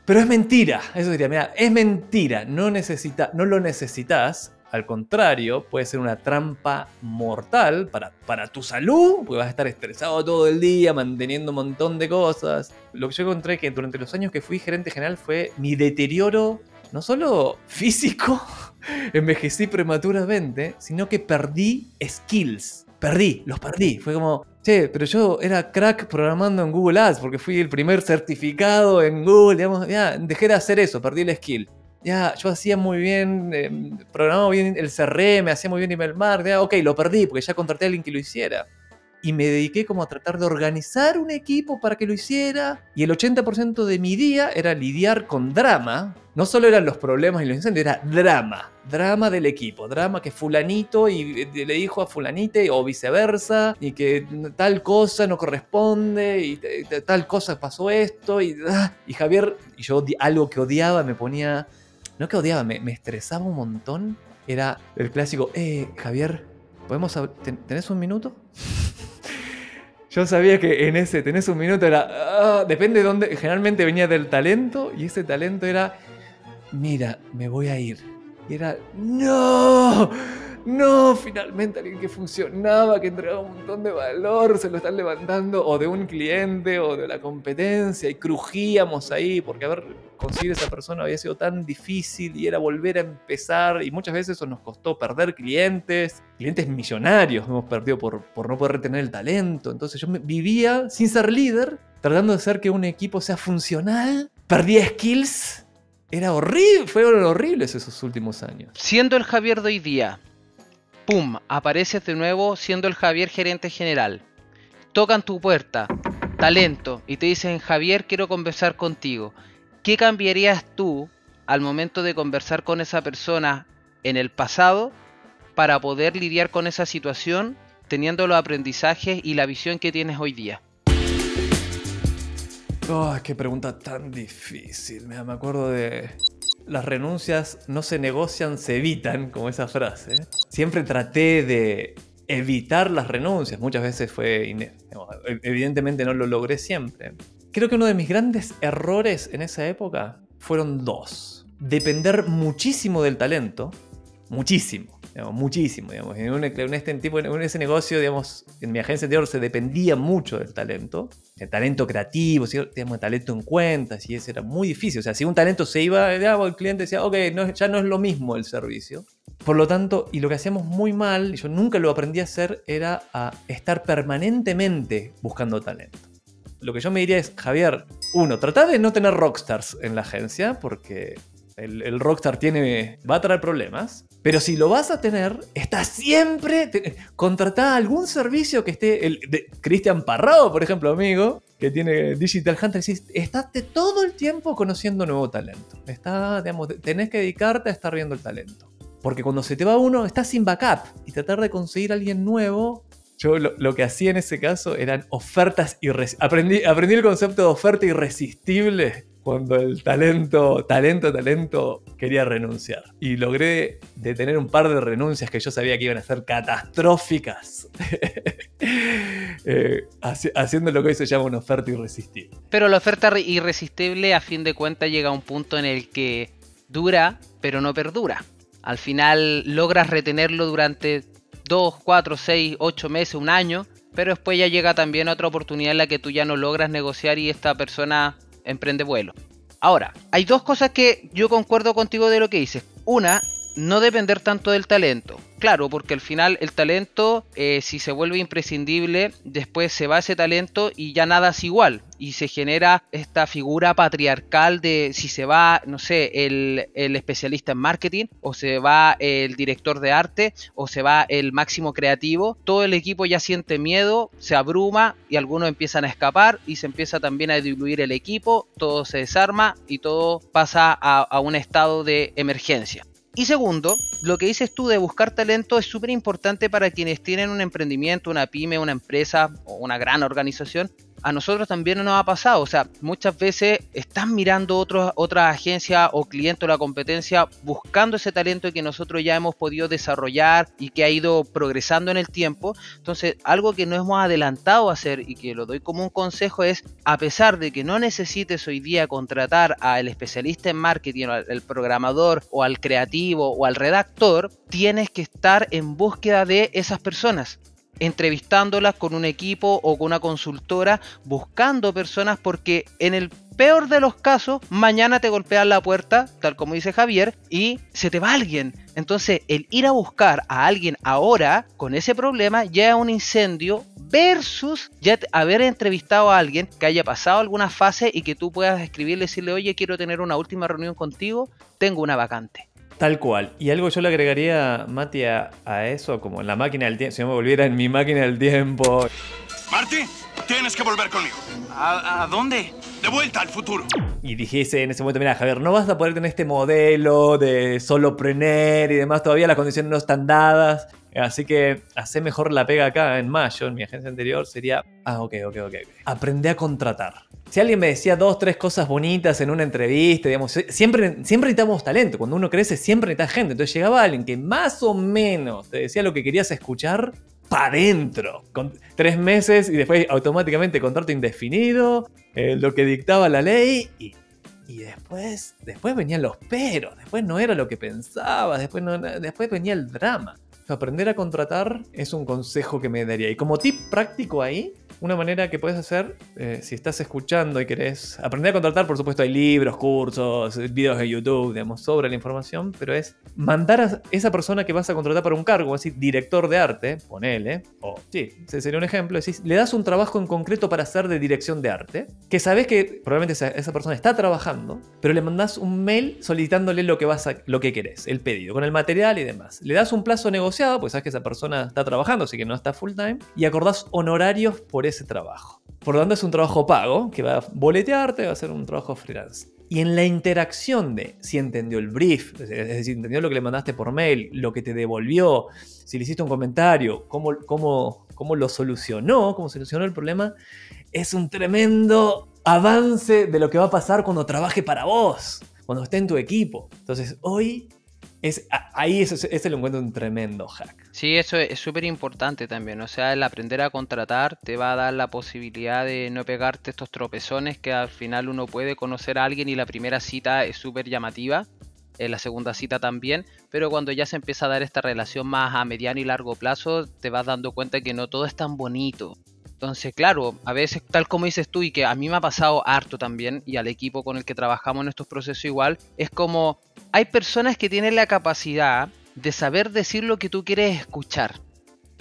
Pero es mentira, eso diría, mira, es mentira, no, necesita, no lo necesitas, al contrario, puede ser una trampa mortal para, para tu salud, porque vas a estar estresado todo el día, manteniendo un montón de cosas. Lo que yo encontré que durante los años que fui gerente general fue mi deterioro, no solo físico, envejecí prematuramente, sino que perdí skills. Perdí, los perdí. Fue como, che, pero yo era crack programando en Google Ads porque fui el primer certificado en Google, digamos, ya, dejé de hacer eso, perdí el skill. Ya, yo hacía muy bien, eh, programaba bien el CRM, hacía muy bien email marketing, ok, lo perdí porque ya contraté a alguien que lo hiciera. Y me dediqué como a tratar de organizar un equipo para que lo hiciera. Y el 80% de mi día era lidiar con drama. No solo eran los problemas y los incendios, era drama. Drama del equipo. Drama que fulanito y eh, le dijo a fulanite o viceversa. Y que tal cosa no corresponde. Y t- tal cosa pasó esto. Y, ah, Javier, y yo algo que odiaba me ponía... No que odiaba, me, me estresaba un montón. Era el clásico, eh, Javier, ¿podemos ten- ¿tenés un minuto? Yo sabía que en ese tenés un minuto era. ah, depende de dónde. Generalmente venía del talento y ese talento era. Mira, me voy a ir. Y era. ¡No! No, finalmente alguien que funcionaba, que entregaba un montón de valor, se lo están levantando, o de un cliente, o de la competencia, y crujíamos ahí, porque a ver, conseguir esa persona había sido tan difícil y era volver a empezar, y muchas veces eso nos costó perder clientes, clientes millonarios hemos perdido por, por no poder retener el talento. Entonces yo vivía sin ser líder, tratando de hacer que un equipo sea funcional, perdía skills. Era horrible, fueron horribles esos últimos años. Siendo el Javier de hoy día, pum, apareces de nuevo siendo el Javier gerente general. Tocan tu puerta, talento, y te dicen, Javier, quiero conversar contigo. ¿Qué cambiarías tú al momento de conversar con esa persona en el pasado para poder lidiar con esa situación teniendo los aprendizajes y la visión que tienes hoy día? Oh, qué pregunta tan difícil. Me acuerdo de. Las renuncias no se negocian, se evitan, como esa frase. Siempre traté de evitar las renuncias. Muchas veces fue. Evidentemente no lo logré siempre. Creo que uno de mis grandes errores en esa época fueron dos. Depender muchísimo del talento. Muchísimo. digamos, muchísimo. Digamos. En, un, en este tipo, en ese negocio, digamos, en mi agencia anterior se dependía mucho del talento. El talento creativo, digamos, talento en cuentas, y eso era muy difícil. O sea, si un talento se iba, digamos, el cliente decía, ok, no, ya no es lo mismo el servicio. Por lo tanto, y lo que hacíamos muy mal, y yo nunca lo aprendí a hacer, era a estar permanentemente buscando talento. Lo que yo me diría es, Javier, uno, trata de no tener rockstars en la agencia, porque el, rockstar tiene, va a traer problemas. Pero si lo vas a tener, está siempre. Contratá algún servicio que esté. El, Cristian Parrado, por ejemplo, amigo, que tiene Digital Hunter. Decís, estate todo el tiempo conociendo nuevo talento. Está, digamos, tenés que dedicarte a estar viendo el talento. Porque cuando se te va uno, estás sin backup. Y tratar de conseguir a alguien nuevo. Yo lo, que hacía en ese caso eran ofertas irresistibles. Aprendí, aprendí el concepto de oferta irresistible cuando el talento, talento, talento quería renunciar. Y logré detener un par de renuncias que yo sabía que iban a ser catastróficas. eh, haci haciendo lo que hoy se llama una oferta irresistible. Pero la oferta irresistible a fin de cuentas llega a un punto en el que dura, pero no perdura. Al final logras retenerlo durante 2, 4, 6, 8 meses, un año, pero después ya llega también otra oportunidad en la que tú ya no logras negociar y esta persona emprende vuelo. Ahora, hay dos cosas que yo concuerdo contigo de lo que dices. Una, no depender tanto del talento. Claro, porque al final el talento, eh, si se vuelve imprescindible, después se va ese talento y ya nada es igual. Y se genera esta figura patriarcal de si se va, no sé, el, el especialista en marketing, o se va el director de arte, o se va el máximo creativo. Todo el equipo ya siente miedo, se abruma y algunos empiezan a escapar y se empieza también a diluir el equipo, todo se desarma y todo pasa a, a un estado de emergencia. Y segundo, lo que dices tú de buscar talento es súper importante para quienes tienen un emprendimiento, una pyme, una empresa o una gran organización. A nosotros también nos ha pasado, o sea, muchas veces están mirando otras agencias o clientes o la competencia buscando ese talento que nosotros ya hemos podido desarrollar y que ha ido progresando en el tiempo. Entonces, algo que no hemos adelantado a hacer y que lo doy como un consejo es, a pesar de que no necesites hoy día contratar al especialista en marketing, al programador o al creativo o al redactor, tienes que estar en búsqueda de esas personas entrevistándolas con un equipo o con una consultora, buscando personas porque en el peor de los casos, mañana te golpean la puerta, tal como dice Javier, y se te va alguien. Entonces, el ir a buscar a alguien ahora con ese problema ya es un incendio versus ya haber entrevistado a alguien que haya pasado alguna fase y que tú puedas escribirle y decirle, oye, quiero tener una última reunión contigo, tengo una vacante. Tal cual. Y algo yo le agregaría, Mati, a, a eso, como en la máquina del tiempo. Si yo me volviera en mi máquina del tiempo. Marty, tienes que volver conmigo. ¿A, a dónde? De vuelta al futuro. Y dijese en ese momento, mira, Javier, no vas a poder tener este modelo de solopreneur y demás. Todavía las condiciones no están dadas. Así que hace mejor la pega acá en mayo, en mi agencia anterior, sería, ah, ok, ok, ok. Aprende a contratar. Si alguien me decía dos, tres cosas bonitas en una entrevista, digamos, siempre, siempre necesitamos talento. Cuando uno crece, siempre necesita gente. Entonces llegaba alguien que más o menos te decía lo que querías escuchar, para adentro. Con tres meses y después automáticamente contrato indefinido, eh, lo que dictaba la ley y después, después venían los peros, después no era lo que pensaba, después, no, después venía el drama. Aprender a contratar es un consejo que me daría. Y como tip práctico ahí, una manera que puedes hacer, eh, si estás escuchando y querés aprender a contratar, por supuesto hay libros, cursos, videos de YouTube, digamos, sobre la información, pero es mandar a esa persona que vas a contratar para un cargo, así, director de arte, ponele, o sí, ese sería un ejemplo, decís, le das un trabajo en concreto para hacer de dirección de arte, que sabes que probablemente esa, esa persona está trabajando, pero le mandás un mail solicitándole lo que, vas a, lo que querés, el pedido, con el material y demás. Le das un plazo negociado, pues sabes que esa persona está trabajando, así que no está full time, y acordás honorarios por ese trabajo. Por lo tanto, es un trabajo pago que va a boletearte, va a ser un trabajo freelance. Y en la interacción de si entendió el brief, es decir, entendió lo que le mandaste por mail, lo que te devolvió, si le hiciste un comentario, cómo, cómo, cómo lo solucionó, cómo solucionó el problema, es un tremendo avance de lo que va a pasar cuando trabaje para vos, cuando esté en tu equipo. Entonces, hoy es, ahí ese, ese lo encuentro un tremendo hack. Sí, eso es súper importante también. O sea, el aprender a contratar te va a dar la posibilidad de no pegarte estos tropezones que al final uno puede conocer a alguien y la primera cita es súper llamativa. En la segunda cita también, pero cuando ya se empieza a dar esta relación más a mediano y largo plazo, te vas dando cuenta que no todo es tan bonito. Entonces, claro, a veces, tal como dices tú, y que a mí me ha pasado harto también, y al equipo con el que trabajamos en estos procesos igual, es como hay personas que tienen la capacidad de saber decir lo que tú quieres escuchar.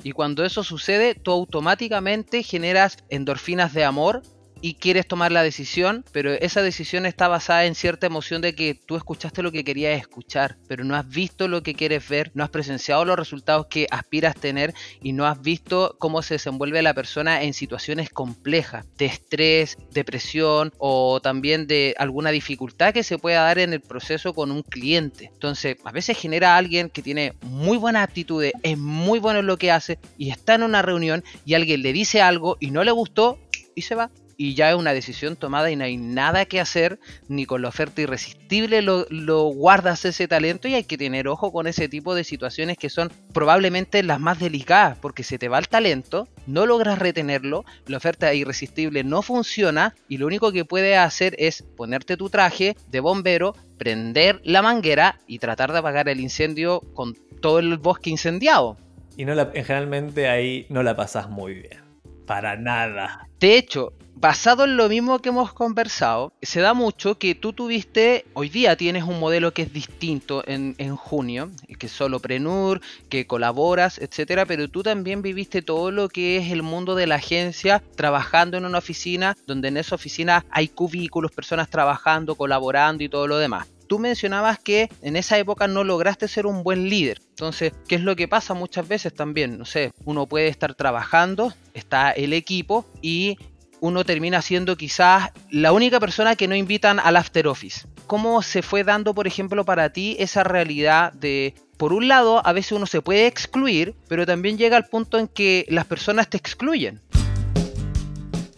Y cuando eso sucede, tú automáticamente generas endorfinas de amor y quieres tomar la decisión, pero esa decisión está basada en cierta emoción de que tú escuchaste lo que querías escuchar, pero no has visto lo que quieres ver, no has presenciado los resultados que aspiras tener y no has visto cómo se desenvuelve la persona en situaciones complejas, de estrés, depresión o también de alguna dificultad que se pueda dar en el proceso con un cliente. Entonces, a veces genera a alguien que tiene muy buenas aptitudes, es muy bueno en lo que hace y está en una reunión y alguien le dice algo y no le gustó y se va y ya es una decisión tomada y no hay nada que hacer, ni con la oferta irresistible lo, lo, guardas ese talento y hay que tener ojo con ese tipo de situaciones que son probablemente las más delicadas, porque se te va el talento, no logras retenerlo, la oferta irresistible no funciona y lo único que puedes hacer es ponerte tu traje de bombero, prender la manguera y tratar de apagar el incendio con todo el bosque incendiado. Y no la, generalmente ahí no la pasas muy bien. Para nada. De hecho, basado en lo mismo que hemos conversado, se da mucho que tú tuviste, hoy día tienes un modelo que es distinto en, en junio, que es solo Prenur, que colaboras, etcétera, pero tú también viviste todo lo que es el mundo de la agencia, trabajando en una oficina, donde en esa oficina hay cubículos, personas trabajando, colaborando y todo lo demás tú mencionabas que en esa época no lograste ser un buen líder. Entonces, ¿qué es lo que pasa muchas veces también? No sé, uno puede estar trabajando, está el equipo y uno termina siendo quizás la única persona que no invitan al after office. ¿Cómo se fue dando, por ejemplo, para ti esa realidad de, por un lado, a veces uno se puede excluir, pero también llega al punto en que las personas te excluyen?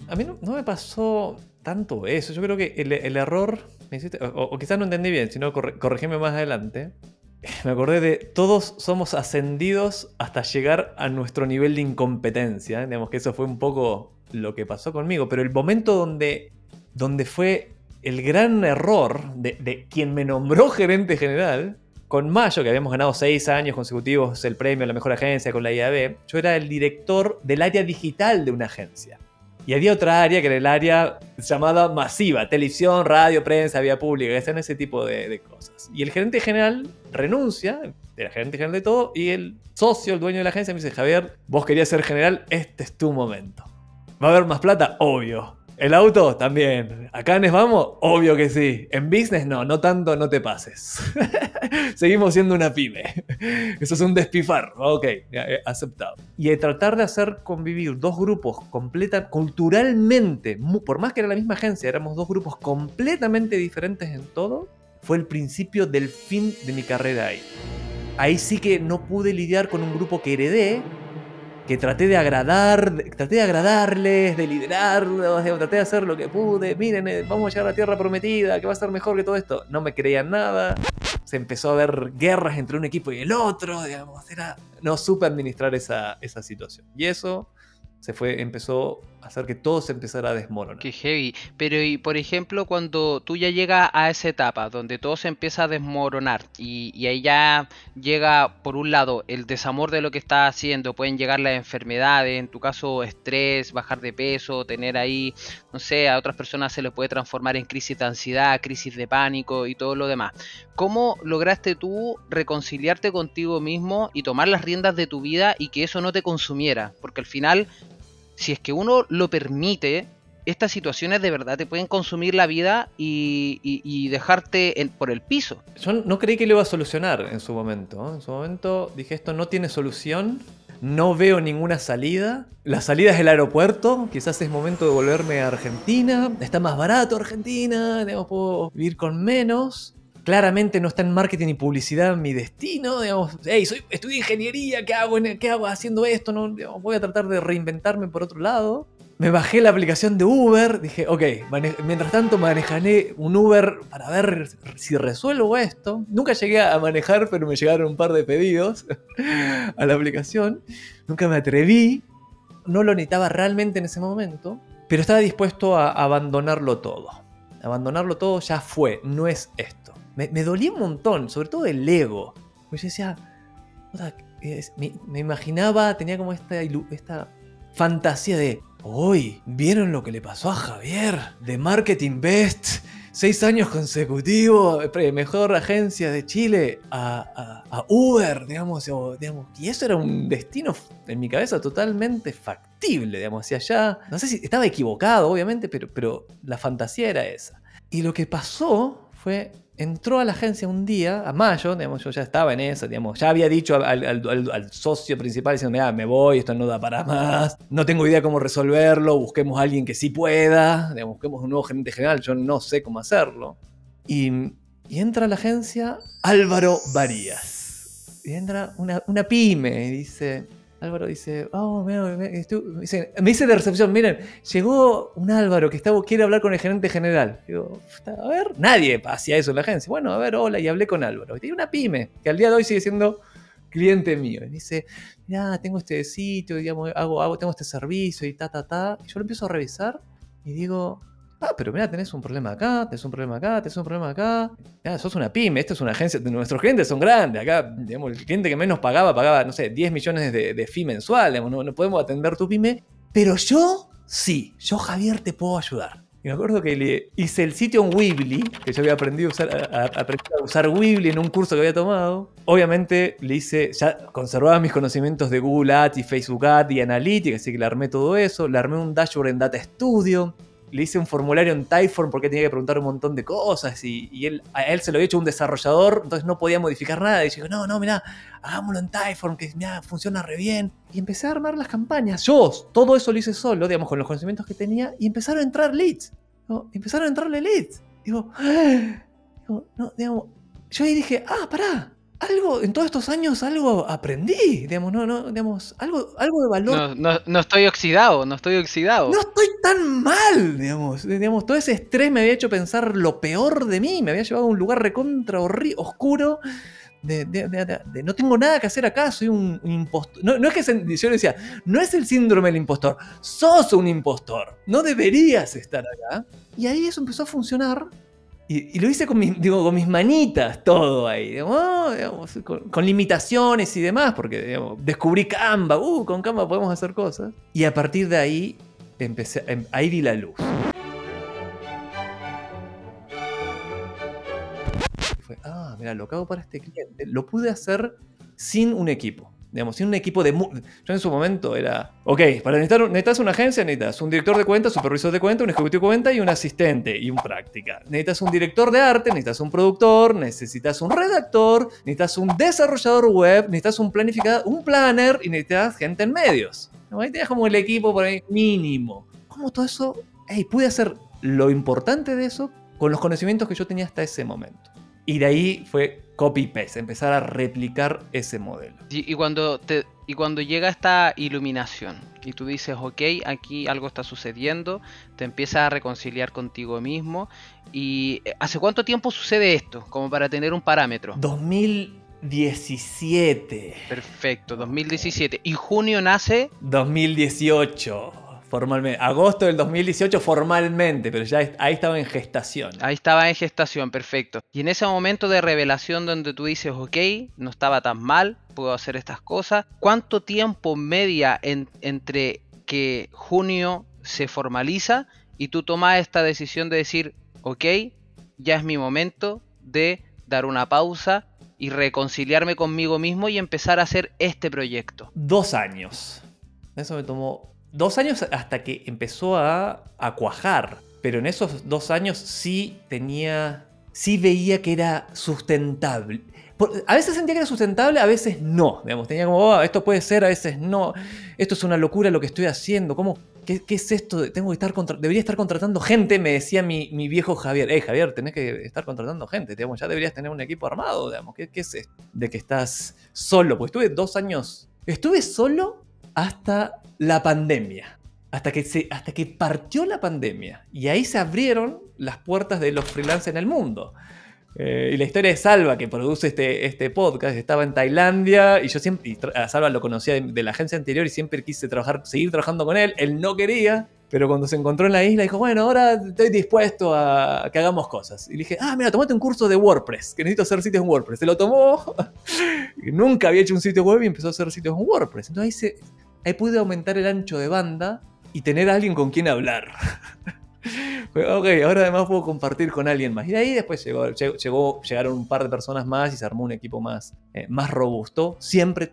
A mí no, me pasó tanto eso. Yo creo que el, el error, o, o quizás no entendí bien, si no, corre- corregime más adelante. Me acordé de todos somos ascendidos hasta llegar a nuestro nivel de incompetencia. Digamos que eso fue un poco lo que pasó conmigo. Pero el momento donde, donde fue el gran error de, de quien me nombró gerente general, con Mayo, que habíamos ganado seis años consecutivos el premio a la mejor agencia con la IAB, yo era el director del área digital de una agencia. Y había otra área que era el área llamada masiva, televisión, radio, prensa, vía pública, hacían ese tipo de, de cosas. Y el gerente general renuncia, era gerente general de todo, y el socio, el dueño de la agencia, me dice, Javier, vos querías ser general, este es tu momento. ¿Va a haber más plata? Obvio. ¿El auto? También. ¿A Canes vamos? Obvio que sí. ¿En business? No, no tanto, no te pases. Seguimos siendo una pyme. Eso es un despifarro. Ok, eh, aceptado. Y tratar de hacer convivir dos grupos completa, culturalmente, por más que era la misma agencia, éramos dos grupos completamente diferentes en todo, fue el principio del fin de mi carrera ahí. Ahí sí que no pude lidiar con un grupo que heredé, que traté de agradar, traté de agradarles, de liderarlos, de- traté de hacer lo que pude. Miren, eh, vamos a llegar a la tierra prometida, que va a ser mejor que todo esto. No me creían nada. Se empezó a haber guerras entre un equipo y el otro, digamos. Era, no supe administrar esa, esa situación. Y eso se fue, empezó hacer que todo se empezara a desmoronar. Qué heavy. Pero, y por ejemplo, cuando tú ya llegas a esa etapa donde todo se empieza a desmoronar y, y ahí ya llega, por un lado, el desamor de lo que estás haciendo, pueden llegar las enfermedades, en tu caso, estrés, bajar de peso, tener ahí, no sé, a otras personas se les puede transformar en crisis de ansiedad, crisis de pánico y todo lo demás. ¿Cómo lograste tú reconciliarte contigo mismo y tomar las riendas de tu vida y que eso no te consumiera? Porque al final si es que uno lo permite, estas situaciones de verdad te pueden consumir la vida y, dejarte por el piso. Yo no creí que lo iba a solucionar en su momento. En su momento dije, esto no tiene solución, no veo ninguna salida. La salida es el aeropuerto, quizás es momento de volverme a Argentina. Está más barato Argentina, puedo vivir con menos. Claramente no está en marketing y publicidad mi destino, digamos, hey, soy, estudié ingeniería, ¿qué hago, ¿qué hago haciendo esto? No, voy a tratar de reinventarme por otro lado. Me bajé la aplicación de Uber, dije, ok, mientras tanto manejaré un Uber para ver si resuelvo esto. Nunca llegué a manejar, pero me llegaron un par de pedidos a la aplicación. Nunca me atreví, no lo necesitaba realmente en ese momento, pero estaba dispuesto a abandonarlo todo. Abandonarlo todo ya fue, no es esto. Me, me dolía un montón, sobre todo el ego. Porque yo decía, "Puta, es- me, me imaginaba, tenía como esta, esta fantasía de, hoy, ¿vieron lo que le pasó a Javier? De Marketing Best, seis años consecutivos, mejor agencia de Chile, a, a- a Uber, digamos, digamos, y eso era un destino en mi cabeza totalmente factible, digamos, hacia allá. No sé si estaba equivocado, obviamente, pero, pero la fantasía era esa. Y lo que pasó fue, entró a la agencia un día, a mayo, digamos, yo ya estaba en eso, digamos, ya había dicho al, socio principal diciendo, "Mirá, me voy, esto no da para más, no tengo idea cómo resolverlo, busquemos a alguien que sí pueda, digamos, busquemos un nuevo gerente general, yo no sé cómo hacerlo. Y, entra a la agencia Álvaro Varías. Y entra una pyme y dice, Álvaro dice, oh, mira, estu-" dice- me dice de recepción, miren, llegó un Álvaro que está, quiere hablar con el gerente general. Digo, a ver, nadie hacía eso en la agencia. Bueno, a ver, hola, y hablé con Álvaro. Y tiene una pyme, que al día de hoy sigue siendo cliente mío. Y dice, mira, tengo este sitio, digamos, hago, hago, tengo este servicio y ta, ta, ta. Y yo lo empiezo a revisar y digo, ah, pero mira, tenés un problema acá, tenés un problema acá, tenés un problema acá. Ya, sos una pyme, esto es una agencia, nuestros clientes son grandes. Acá, digamos, el cliente que menos pagaba, pagaba, no sé, 10 millones de, de fee mensual. no, podemos atender tu pyme. Pero yo sí, yo Javier te puedo ayudar. Y me acuerdo que le hice el sitio en Weebly, que yo había aprendido a usar, a, Weebly en un curso que había tomado. Obviamente le hice, ya conservaba mis conocimientos de Google Ads y Facebook Ads y Analytics, así que le armé todo eso. Le armé un dashboard en Data Studio. Le hice un formulario en Typeform porque tenía que preguntar un montón de cosas y, él, a él se lo había hecho un desarrollador, entonces no podía modificar nada. Y yo, no, no, mirá, hagámoslo en Typeform, que funciona re bien. Y empecé a armar las campañas. Yo, todo eso lo hice solo, digamos, con los conocimientos que tenía, y empezaron a entrar leads. ¿no? Empezaron a entrarle leads. Digo, digo, no, digamos, yo ahí dije, ah, pará, algo, en todos estos años algo aprendí, digamos, no, no, digamos, algo, algo de valor. No, no, no estoy oxidado, no estoy oxidado. No estoy tan mal, digamos, digamos, todo ese estrés me había hecho pensar lo peor de mí, me había llevado a un lugar recontra oscuro. De, de- de- de- no tengo nada que hacer acá, soy un, un impostor. No, no es que se- yo le decía, no es el síndrome del impostor, sos un impostor, no deberías estar acá. Y ahí eso empezó a funcionar. Y, lo hice con mis, manitas, todo ahí, ah, digamos, con, limitaciones y demás, porque descubrí Canva, uh, con Canva podemos hacer cosas. Y a partir de ahí, empecé, em- ahí vi la luz. Fue, ah, mira, lo que para este cliente, lo pude hacer sin un equipo. Digamos, sin un equipo de... Yo en su momento era... Ok, para necesitar, necesitas una agencia, necesitas un director de cuenta, supervisor de cuenta, un ejecutivo de cuenta y un asistente y un práctica. Necesitas un director de arte, necesitas un productor, necesitas un redactor, necesitas un desarrollador web, necesitas un planificador, un planner y necesitas gente en medios. Ahí tenías como el equipo por ahí mínimo. ¿Cómo todo eso? Hey, pude hacer lo importante de eso con los conocimientos que yo tenía hasta ese momento. Y de ahí fue copy-paste, empezar a replicar ese modelo. Y, y cuando te, y cuando llega esta iluminación y tú dices, ok, aquí algo está sucediendo, te empiezas a reconciliar contigo mismo. ¿Y eh, hace cuánto tiempo sucede esto? Como para tener un parámetro. 2017, Perfecto, 2017. Y junio nace 2018, formalmente. Agosto del 2018 formalmente, pero ya ahí estaba en gestación. Ahí estaba en gestación, perfecto. Y en ese momento de revelación donde tú dices, ok, no estaba tan mal, puedo hacer estas cosas, ¿cuánto tiempo media en- entre que junio se formaliza y tú tomas esta decisión de decir, ok, ya es mi momento de dar una pausa y reconciliarme conmigo mismo y empezar a hacer este proyecto? Dos años. Eso me tomó dos años hasta que empezó a, cuajar. Pero en esos dos años sí tenía, sí veía que era sustentable. A veces sentía que era sustentable, a veces no. Digamos, tenía como, "Oh, esto puede ser, a veces no. Esto es una locura lo que estoy haciendo. ¿Cómo? ¿Qué, es esto? Tengo que estar contra- debería estar contratando gente, me decía mi, viejo Javier. Hey, Javier, tenés que estar contratando gente. Ya deberías tener un equipo armado. Digamos. ¿Qué, qué es esto? De que estás solo. Pues estuve dos años. Estuve solo hasta la pandemia. Hasta que, hasta que partió la pandemia. Y ahí se abrieron las puertas de los freelancers en el mundo. Eh, y la historia de Salva, que produce este, este podcast, estaba en Tailandia y yo siempre, Salva lo conocía de, de la agencia anterior y siempre quise trabajar, seguir trabajando con él. Él no quería, pero cuando se encontró en la isla dijo, bueno, ahora estoy dispuesto a que hagamos cosas. Y le dije, ah, mira, tomate un curso de WordPress, que necesito hacer sitios en WordPress. Se lo tomó, y nunca había hecho un sitio web y empezó a hacer sitios en WordPress. Entonces ahí, se, ahí pude aumentar el ancho de banda y tener a alguien con quien hablar. Ok, ahora además puedo compartir con alguien más. Y de ahí después llegó- llegó- llegaron un par de personas más y se armó un equipo más, eh, más robusto. Siempre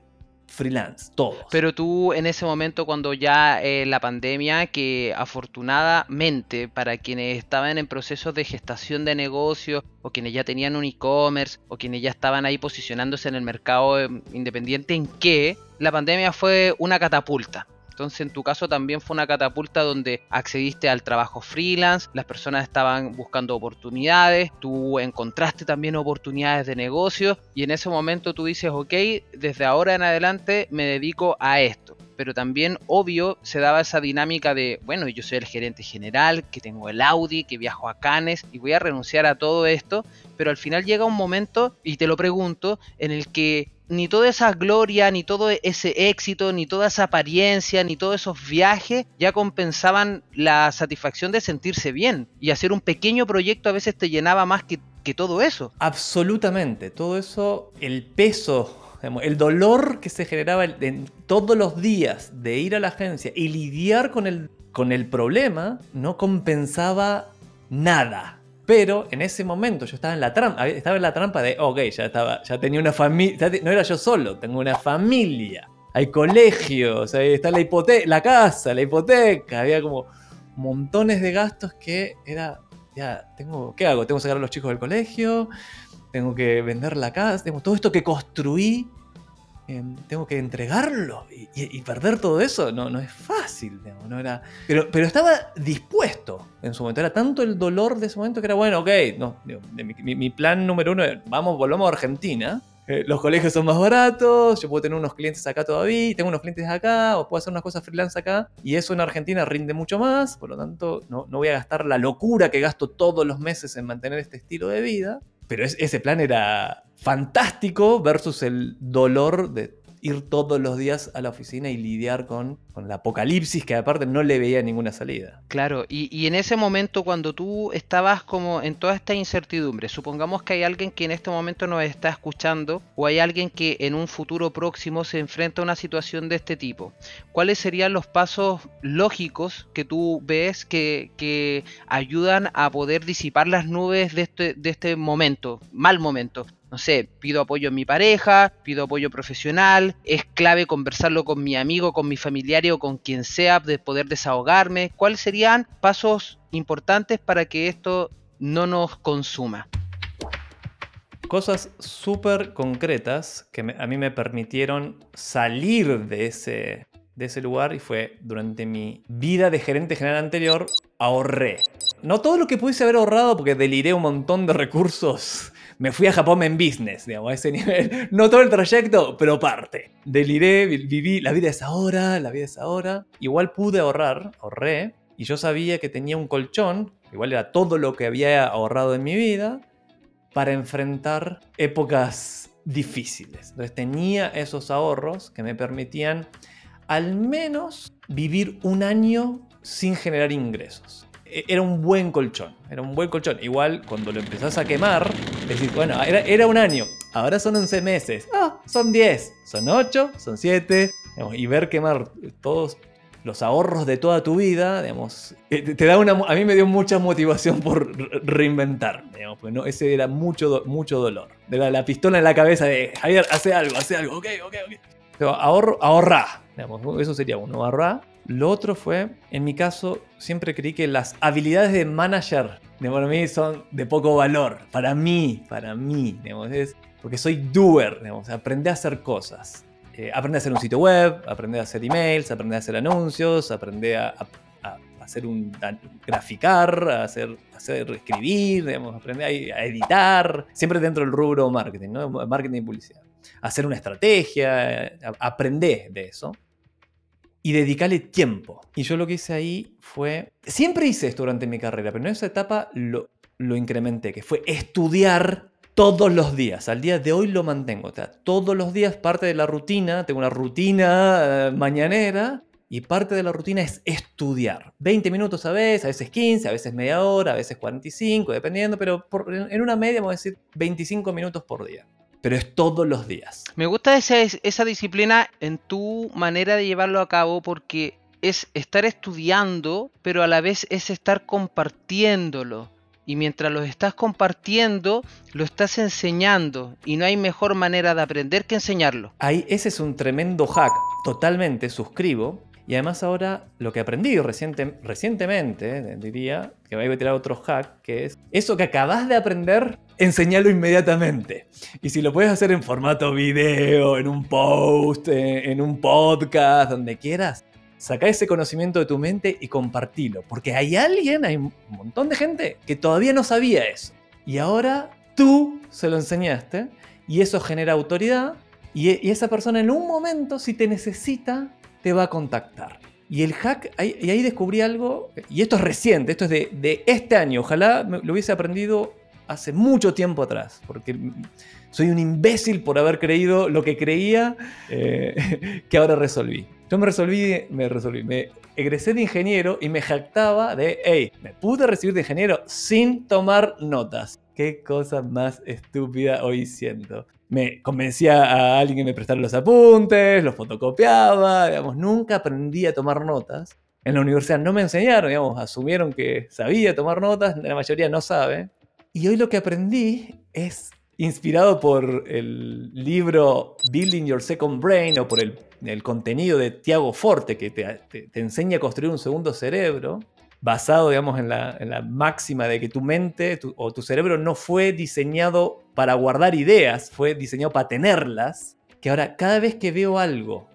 freelance, todos. Pero tú en ese momento cuando ya eh, la pandemia, que afortunadamente para quienes estaban en procesos de gestación de negocios o quienes ya tenían un e-commerce o quienes ya estaban ahí posicionándose en el mercado eh, independiente, en que la pandemia fue una catapulta. Entonces en tu caso también fue una catapulta donde accediste al trabajo freelance, las personas estaban buscando oportunidades, tú encontraste también oportunidades de negocio y en ese momento tú dices, ok, desde ahora en adelante me dedico a esto. Pero también, obvio, se daba esa dinámica de, bueno, yo soy el gerente general, que tengo el Audi, que viajo a Cannes y voy a renunciar a todo esto. Pero al final llega un momento, y te lo pregunto, en el que ni toda esa gloria, ni todo ese éxito, ni toda esa apariencia, ni todos esos viajes ya compensaban la satisfacción de sentirse bien. Y hacer un pequeño proyecto a veces te llenaba más que, que todo eso. Absolutamente. Todo eso, el peso, el dolor que se generaba en todos los días de ir a la agencia y lidiar con el, con el problema no compensaba nada. Pero en ese momento yo estaba en la trampa, estaba en la trampa de, ok, ya, estaba, ya tenía una familia, no era yo solo, tengo una familia, hay colegios, ahí está la hipoteca, la casa, la hipoteca, había como montones de gastos que era, ya, tengo, ¿qué hago? Tengo que sacar a los chicos del colegio, tengo que vender la casa, tengo todo esto que construí Em, tengo que entregarlo y, perder todo eso. No, no es fácil, no era... pero, pero estaba dispuesto en su momento. Era tanto el dolor de ese momento que era bueno, ok, no, mi, plan número uno es, vamos, volvamos a Argentina. Eh, los colegios son más baratos, yo puedo tener unos clientes acá todavía, tengo unos clientes acá, o puedo hacer unas cosas freelance acá, y eso en Argentina rinde mucho más, por lo tanto no, no voy a gastar la locura que gasto todos los meses en mantener este estilo de vida. Pero ese plan era fantástico versus el dolor de ir todos los días a la oficina y lidiar con, con el apocalipsis que aparte no le veía ninguna salida. Claro, y, en ese momento cuando tú estabas como en toda esta incertidumbre, supongamos que hay alguien que en este momento nos está escuchando o hay alguien que en un futuro próximo se enfrenta a una situación de este tipo, ¿cuáles serían los pasos lógicos que tú ves que, que ayudan a poder disipar las nubes de este, de este momento, mal momento? No sé, pido apoyo en mi pareja, pido apoyo profesional, es clave conversarlo con mi amigo, con mi familiar o con quien sea, de poder desahogarme. ¿Cuáles serían pasos importantes para que esto no nos consuma? Cosas súper concretas que a mí me permitieron salir de ese, de ese lugar y fue durante mi vida de gerente general anterior, ahorré. No todo lo que pudiese haber ahorrado porque deliré un montón de recursos me fui a Japón en business, digamos, a ese nivel. No todo el trayecto, pero parte. Deliré, viví, la vida es ahora, la vida es ahora. Igual pude ahorrar, ahorré, y yo sabía que tenía un colchón, igual era todo lo que había ahorrado en mi vida, para enfrentar épocas difíciles. Entonces tenía esos ahorros que me permitían al menos vivir un año sin generar ingresos. E, era un buen colchón, era un buen colchón. Igual cuando lo empezás a quemar, decís, bueno, era, un año, ahora son 11 meses, ah, son 10, son 8, son 7, y ver quemar todos los ahorros de toda tu vida, digamos, te, da una, a mí me dio mucha motivación por reinventar, digamos, pues no, ese era mucho, mucho dolor. Era la pistola en la cabeza de, Javier, hace algo, hace algo, ok, ok, ok. Ahorrá, digamos, eso sería uno, ahorrá. Lo otro fue, en mi caso, siempre creí que las habilidades de manager de mí son de poco valor. Para mí, para mí, digamos, es porque soy doer, digamos, aprendí a hacer cosas. Eh, aprendí a hacer un sitio web, aprendí a hacer emails, aprendí a hacer anuncios, aprendí a, hacer un graficar, a hacer, hacer escribir, digamos, aprendí a, editar, siempre dentro del rubro marketing, ¿no? marketing y publicidad. Hacer una estrategia, aprendí de eso y dedicarle tiempo. Y yo lo que hice ahí fue, siempre hice esto durante mi carrera, pero en esa etapa lo, lo incrementé, que fue estudiar todos los días. Al día de hoy lo mantengo. O sea, todos los días parte de la rutina, tengo una rutina eh, mañanera y parte de la rutina es estudiar. 20 minutos a veces, a veces 15, a veces media hora, a veces 45, dependiendo, pero en una media vamos a decir 25 minutos por día pero es todos los días. Me gusta esa, esa disciplina en tu manera de llevarlo a cabo porque es estar estudiando, pero a la vez es estar compartiéndolo. Y mientras lo estás compartiendo, lo estás enseñando. Y no hay mejor manera de aprender que enseñarlo. Ahí, ese es un tremendo hack. Totalmente suscribo. Y además ahora lo que aprendí reciente, recientemente, diría, que voy a tirar otro hack, que es eso que acabas de aprender, enseñalo inmediatamente. Y si lo puedes hacer en formato video, en un post, en, un podcast, donde quieras, saca ese conocimiento de tu mente y compartilo. Porque hay alguien, hay un montón de gente que todavía no sabía eso. Y ahora tú se lo enseñaste y eso genera autoridad. Y esa persona en un momento, si te necesita, te va a contactar. Y el hack, y ahí descubrí algo, y esto es reciente, esto es de, este año, ojalá lo hubiese aprendido hace mucho tiempo atrás, porque soy un imbécil por haber creído lo que creía eh, que ahora resolví. Yo me resolví, me resolví, me egresé de ingeniero y me jactaba de, hey, me pude recibir de ingeniero sin tomar notas. Qué cosa más estúpida hoy siento me convencía a alguien que me prestara los apuntes, los fotocopiaba, digamos, nunca aprendí a tomar notas. En la universidad no me enseñaron, digamos, asumieron que sabía tomar notas, la mayoría no sabe. Y hoy lo que aprendí es inspirado por el libro Building Your Second Brain o por el, el contenido de Tiago Forte que te, te- te enseña a construir un segundo cerebro, basado, digamos, en la, en la máxima de que tu mente tu- o tu cerebro no fue diseñado para guardar ideas, fue diseñado para tenerlas, que ahora cada vez que veo algo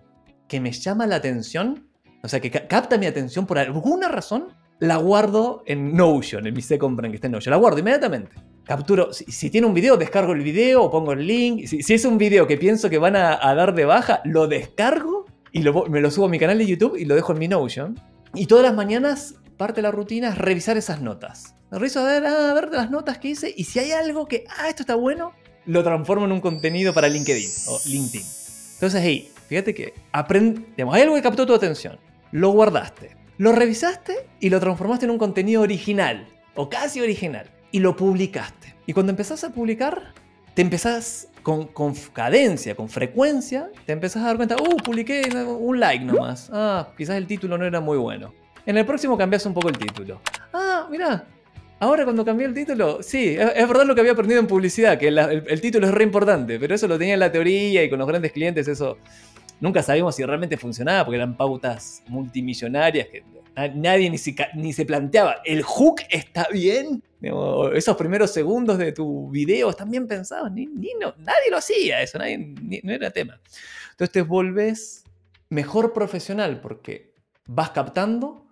que me llama la atención, o sea, que ca- capta mi atención por alguna razón, la guardo en Notion, en mi second brain que está en Notion. La guardo inmediatamente. Capturo, si, si tiene un video, descargo el video o pongo el link. Si, si es un video que pienso que van a, a dar de baja, lo descargo y lo me lo subo a mi canal de YouTube y lo dejo en mi Notion. Y todas las mañanas, parte de la rutina es revisar esas notas. Reviso a ver, a ver las notas que hice y si hay algo que, ah, esto está bueno, lo transformo en un contenido para LinkedIn o LinkedIn. Entonces, hey, fíjate que aprende, digamos, hay algo que captó tu atención, lo guardaste, lo revisaste y lo transformaste en un contenido original o casi original y lo publicaste. Y cuando empezás a publicar, te empezás con, con cadencia, con frecuencia, te empezás a dar cuenta, uh, publiqué un like nomás. Ah, quizás el título no era muy bueno. En el próximo cambias un poco el título. Ah, mira, Ahora cuando cambié el título, sí, es, verdad lo que había aprendido en publicidad, que el, título es re importante, pero eso lo tenía en la teoría y con los grandes clientes eso nunca sabíamos si realmente funcionaba, porque eran pautas multimillonarias que na- nadie ni se, planteaba, ¿el hook está bien? Esos primeros segundos de tu video están bien pensados, ni, no, nadie lo hacía eso, no era tema. Entonces te volvés mejor profesional porque vas captando,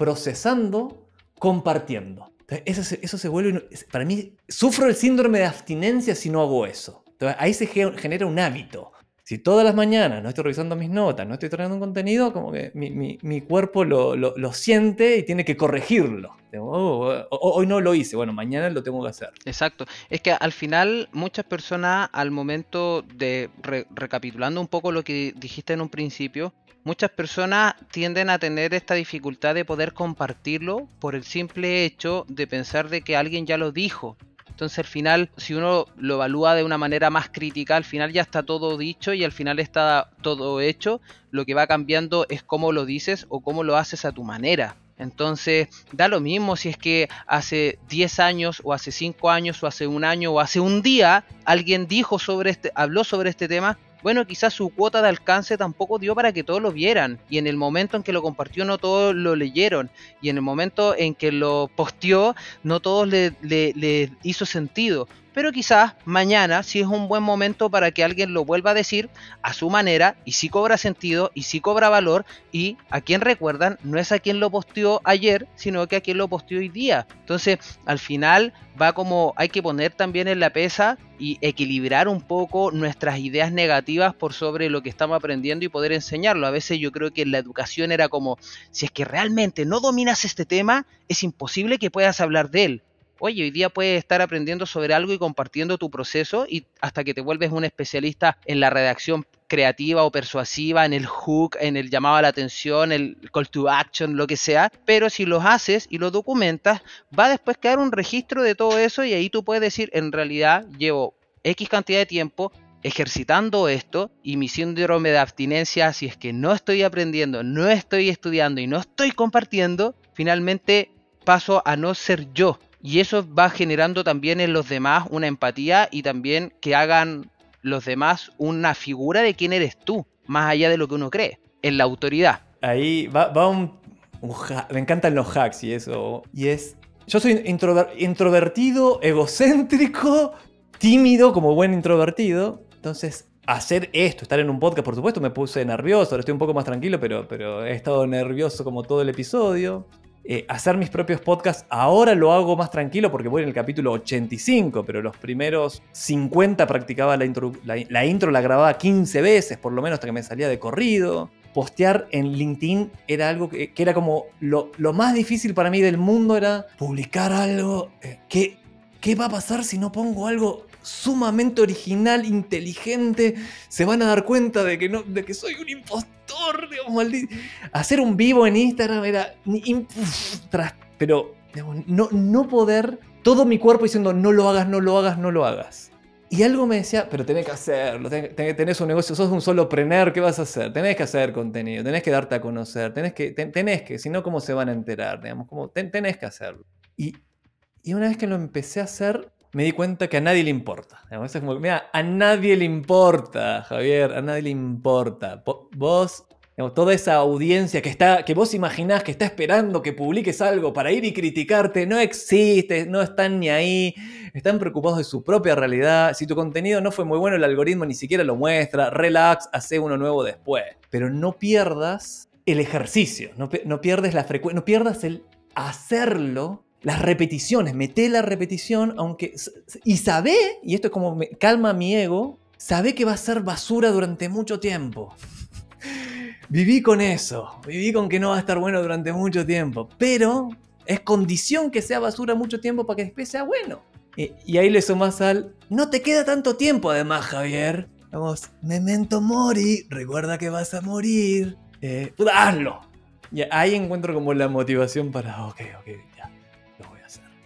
procesando, compartiendo. Eso se, vuelve, para mí, sufro el síndrome de abstinencia si no hago eso. Ahí se ge- genera un hábito. Si todas las mañanas no estoy revisando mis notas, no estoy trayendo un contenido, como que mi, cuerpo lo, lo- siente y tiene que corregirlo. "Oh, oh, oh, hoy no lo hice, bueno, mañana lo tengo que hacer. Exacto. Es que al final muchas personas al momento de, re- recapitulando un poco lo que dijiste en un principio, muchas personas tienden a tener esta dificultad de poder compartirlo por el simple hecho de pensar de que alguien ya lo dijo. Entonces al final, si uno lo evalúa de una manera más crítica, al final ya está todo dicho y al final está todo hecho. Lo que va cambiando es cómo lo dices o cómo lo haces a tu manera. Entonces, da lo mismo si es que hace 10 años o hace 5 años o hace un año o hace un día alguien dijo sobre este, habló sobre este tema. Bueno, quizás su cuota de alcance tampoco dio para que todos lo vieran. Y en el momento en que lo compartió, no todos lo leyeron. Y en el momento en que lo posteó, no todos le, le- le hizo sentido. Pero quizás mañana sí es un buen momento para que alguien lo vuelva a decir a su manera y sí cobra sentido y sí cobra valor y a quien recuerdan no es a quien lo posteó ayer, sino que a quien lo posteó hoy día. Entonces, al final va como hay que poner también en la pesa y equilibrar un poco nuestras ideas negativas por sobre lo que estamos aprendiendo y poder enseñarlo. A veces yo creo que la educación era como, si es que realmente no dominas este tema, es imposible que puedas hablar de él. Oye, hoy día puedes estar aprendiendo sobre algo y compartiendo tu proceso y hasta que te vuelves un especialista en la redacción creativa o persuasiva, en el hook, en el llamado a la atención, el call to action, lo que sea. Pero si los haces y lo documentas, va a después quedar un registro de todo eso y ahí tú puedes decir, en realidad llevo X cantidad de tiempo ejercitando esto y mi síndrome de abstinencia, si es que no estoy aprendiendo, no estoy estudiando y no estoy compartiendo, finalmente paso a no ser yo. Y eso va generando también en los demás una empatía y también que hagan los demás una figura de quién eres tú, más allá de lo que uno cree, en la autoridad. Ahí va, un, un Me encantan los hacks y eso. Y es. Yo soy introver- introvertido, egocéntrico, tímido, como buen introvertido. Entonces, hacer esto, estar en un podcast, por supuesto, me puse nervioso. Ahora estoy un poco más tranquilo, pero he estado nervioso como todo el episodio. Eh, hacer mis propios podcasts, ahora lo hago más tranquilo porque voy en el capítulo 85, pero los primeros 50 practicaba la intro, la, intro, la grababa 15 veces, por lo menos hasta que me salía de corrido. Postear en LinkedIn era algo que, era como lo, lo más difícil para mí del mundo, era publicar algo. eh, ¿qué, ¿Qué va a pasar si no pongo algo sumamente original, inteligente? Se van a dar cuenta de que, no, de que soy un impostor, digamos, maldito. Hacer un vivo en Instagram era. pero digamos, no, no poder. Todo mi cuerpo diciendo no lo hagas, no lo hagas, no lo hagas. Y algo me decía, pero tenés que hacerlo, ten- ten- tenés un negocio, sos un solopreneur, ¿qué vas a hacer? Tenés que hacer contenido, tenés que darte a conocer, tenés que, ten- tenés que, si no, ¿cómo se van a enterar? Digamos, como, ten- tenés que hacerlo. Y, y una vez que lo empecé a hacer, me di cuenta que a nadie le importa. Es como, mira, a nadie le importa, Javier, a nadie le importa. Po- Vos, toda esa audiencia que, está, que vos imaginás que está esperando que publiques algo para ir y criticarte, no existe, no están ni ahí, están preocupados de su propia realidad. Si tu contenido no fue muy bueno, el algoritmo ni siquiera lo muestra. Relax, hace uno nuevo después. Pero no pierdas el ejercicio, no pierdes la frecuencia, no pierdas el hacerlo, las repeticiones, mete la repetición, aunque. Y sabe, y esto es como me calma mi ego, sabe que va a ser basura durante mucho tiempo. Viví con eso, viví con que no va a estar bueno durante mucho tiempo, pero es condición que sea basura mucho tiempo para que después sea bueno. Y, y ahí le sumas al, no te queda tanto tiempo además, Javier. Vamos, memento mori, recuerda que vas a morir. Eh, hazlo. Y ahí encuentro como la motivación para, ok, ok,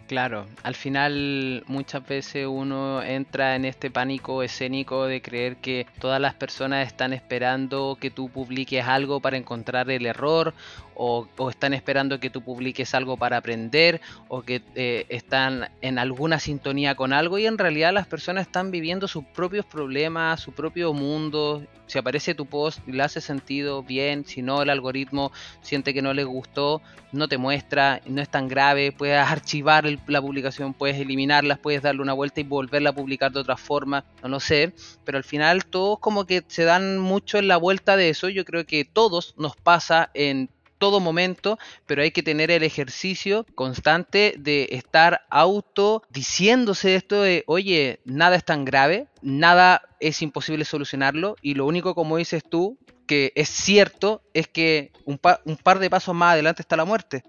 Claro, al final muchas veces uno entra en este pánico escénico de creer que todas las personas están esperando que tú publiques algo para encontrar el error o, están esperando que tú publiques algo para aprender o que eh, están en alguna sintonía con algo y en realidad las personas están viviendo sus propios problemas, su propio mundo. Si aparece tu post le hace sentido, bien, si no el algoritmo siente que no le gustó, no te muestra, no es tan grave, puedes archivar la publicación, puedes eliminarlas, puedes darle una vuelta y volverla a publicar de otra forma, no lo sé, pero al final todos como que se dan mucho en la vuelta de eso, yo creo que todos nos pasa en todo momento, pero hay que tener el ejercicio constante de estar auto diciéndose esto de, oye, nada es tan grave, nada es imposible solucionarlo y lo único como dices tú que es cierto es que un, pa- un par de pasos más adelante está la muerte.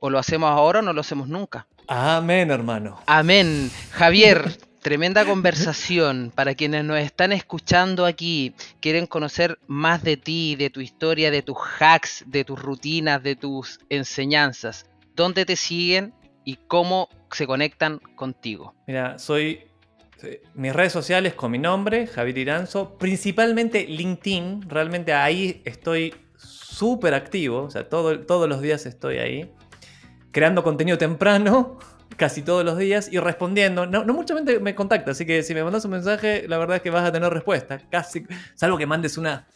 O lo hacemos ahora o no lo hacemos nunca. Amén, hermano. Amén. Javier, tremenda conversación. Para quienes nos están escuchando aquí, quieren conocer más de ti, de tu historia, de tus hacks, de tus rutinas, de tus enseñanzas. ¿Dónde te siguen y cómo se conectan contigo? Mira, soy. Mis redes sociales con mi nombre, Javier Iranzo, principalmente LinkedIn, realmente ahí estoy súper activo, o sea, todo- todos los días estoy ahí, creando contenido temprano, casi todos los días, y respondiendo. No, no mucha gente me contacta, así que si me mandas un mensaje, la verdad es que vas a tener respuesta, casi, salvo que mandes una...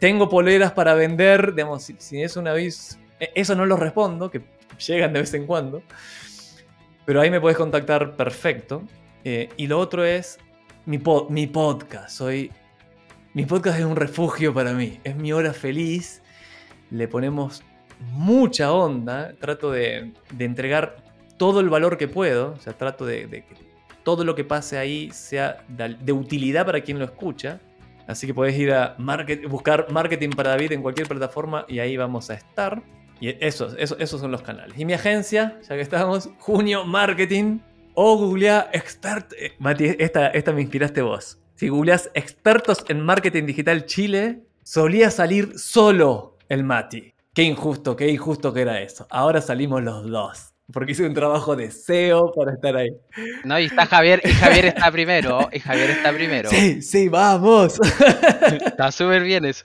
Tengo poleras para vender, digamos, si, es una aviso, eh, eso no lo respondo, que llegan de vez en cuando. Pero ahí me puedes contactar perfecto. Eh, y lo otro es mi, po- mi podcast. Soy, mi podcast es un refugio para mí. Es mi hora feliz. Le ponemos mucha onda. Trato de, de entregar todo el valor que puedo. O sea, trato de, que todo lo que pase ahí sea de, utilidad para quien lo escucha. Así que puedes ir a buscar Marketing para David en cualquier plataforma y ahí vamos a estar. Y esos, esos, esos son los canales. Y mi agencia, ya que estamos, Junio Marketing. O googlea expert. eh, Mati, esta, esta me inspiraste vos. Si googleas expertos en marketing digital Chile, solía salir solo el Mati. Qué injusto, qué injusto que era eso. Ahora salimos los dos. Porque hice un trabajo de SEO para estar ahí. No, y está Javier, y Javier está primero, y Javier está primero. Sí, sí, vamos. Está súper bien eso.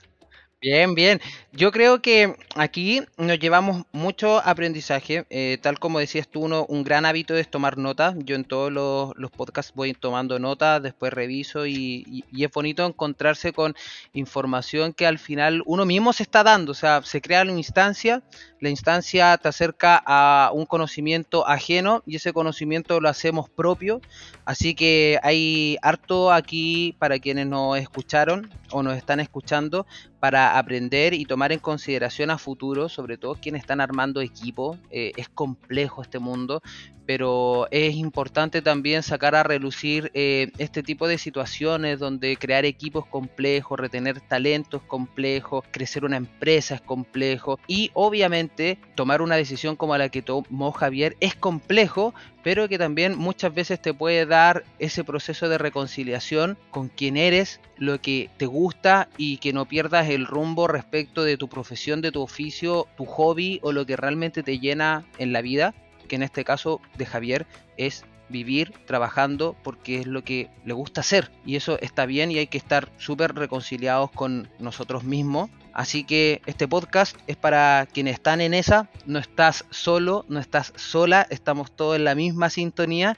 Bien, bien. Yo creo que aquí nos llevamos mucho aprendizaje. eh, tal como decías tú, uno, un gran hábito es tomar notas. Yo en todos los, los podcasts voy tomando notas, después reviso y, y- y es bonito encontrarse con información que al final uno mismo se está dando. O sea, se crea una instancia, la instancia te acerca a un conocimiento ajeno y ese conocimiento lo hacemos propio. Así que hay harto aquí para quienes nos escucharon o nos están escuchando para aprender y tomar en consideración a futuro, sobre todo quienes están armando equipo. Eh, es complejo este mundo, pero es importante también sacar a relucir eh, este tipo de situaciones donde crear equipos es complejo, retener talento es complejo, crecer una empresa es complejo y obviamente tomar una decisión como la que tomó Javier es complejo, pero que también muchas veces te puede dar ese proceso de reconciliación con quien eres, lo que te gusta y que no pierdas el rumbo respecto de tu profesión, de tu oficio, tu hobby o lo que realmente te llena en la vida, que en este caso de Javier es vivir trabajando porque es lo que le gusta hacer. Y eso está bien y hay que estar súper reconciliados con nosotros mismos. Así que este podcast es para quienes están en esa. No estás solo, no estás sola, estamos todos en la misma sintonía.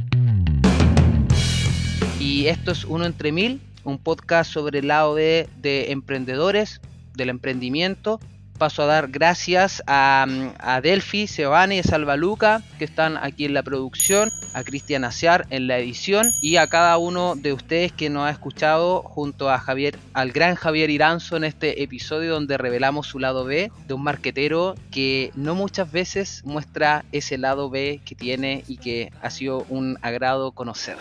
Y esto es Uno entre Mil, un podcast sobre el lado de emprendedores, del emprendimiento. Paso a dar gracias a, a Delphi, Sebane y Salvaluca que están aquí en la producción, a Cristian Aciar en la edición y a cada uno de ustedes que nos ha escuchado junto a Javier, al gran Javier Iranzo en este episodio donde revelamos su lado B de un marquetero que no muchas veces muestra ese lado B que tiene y que ha sido un agrado conocer.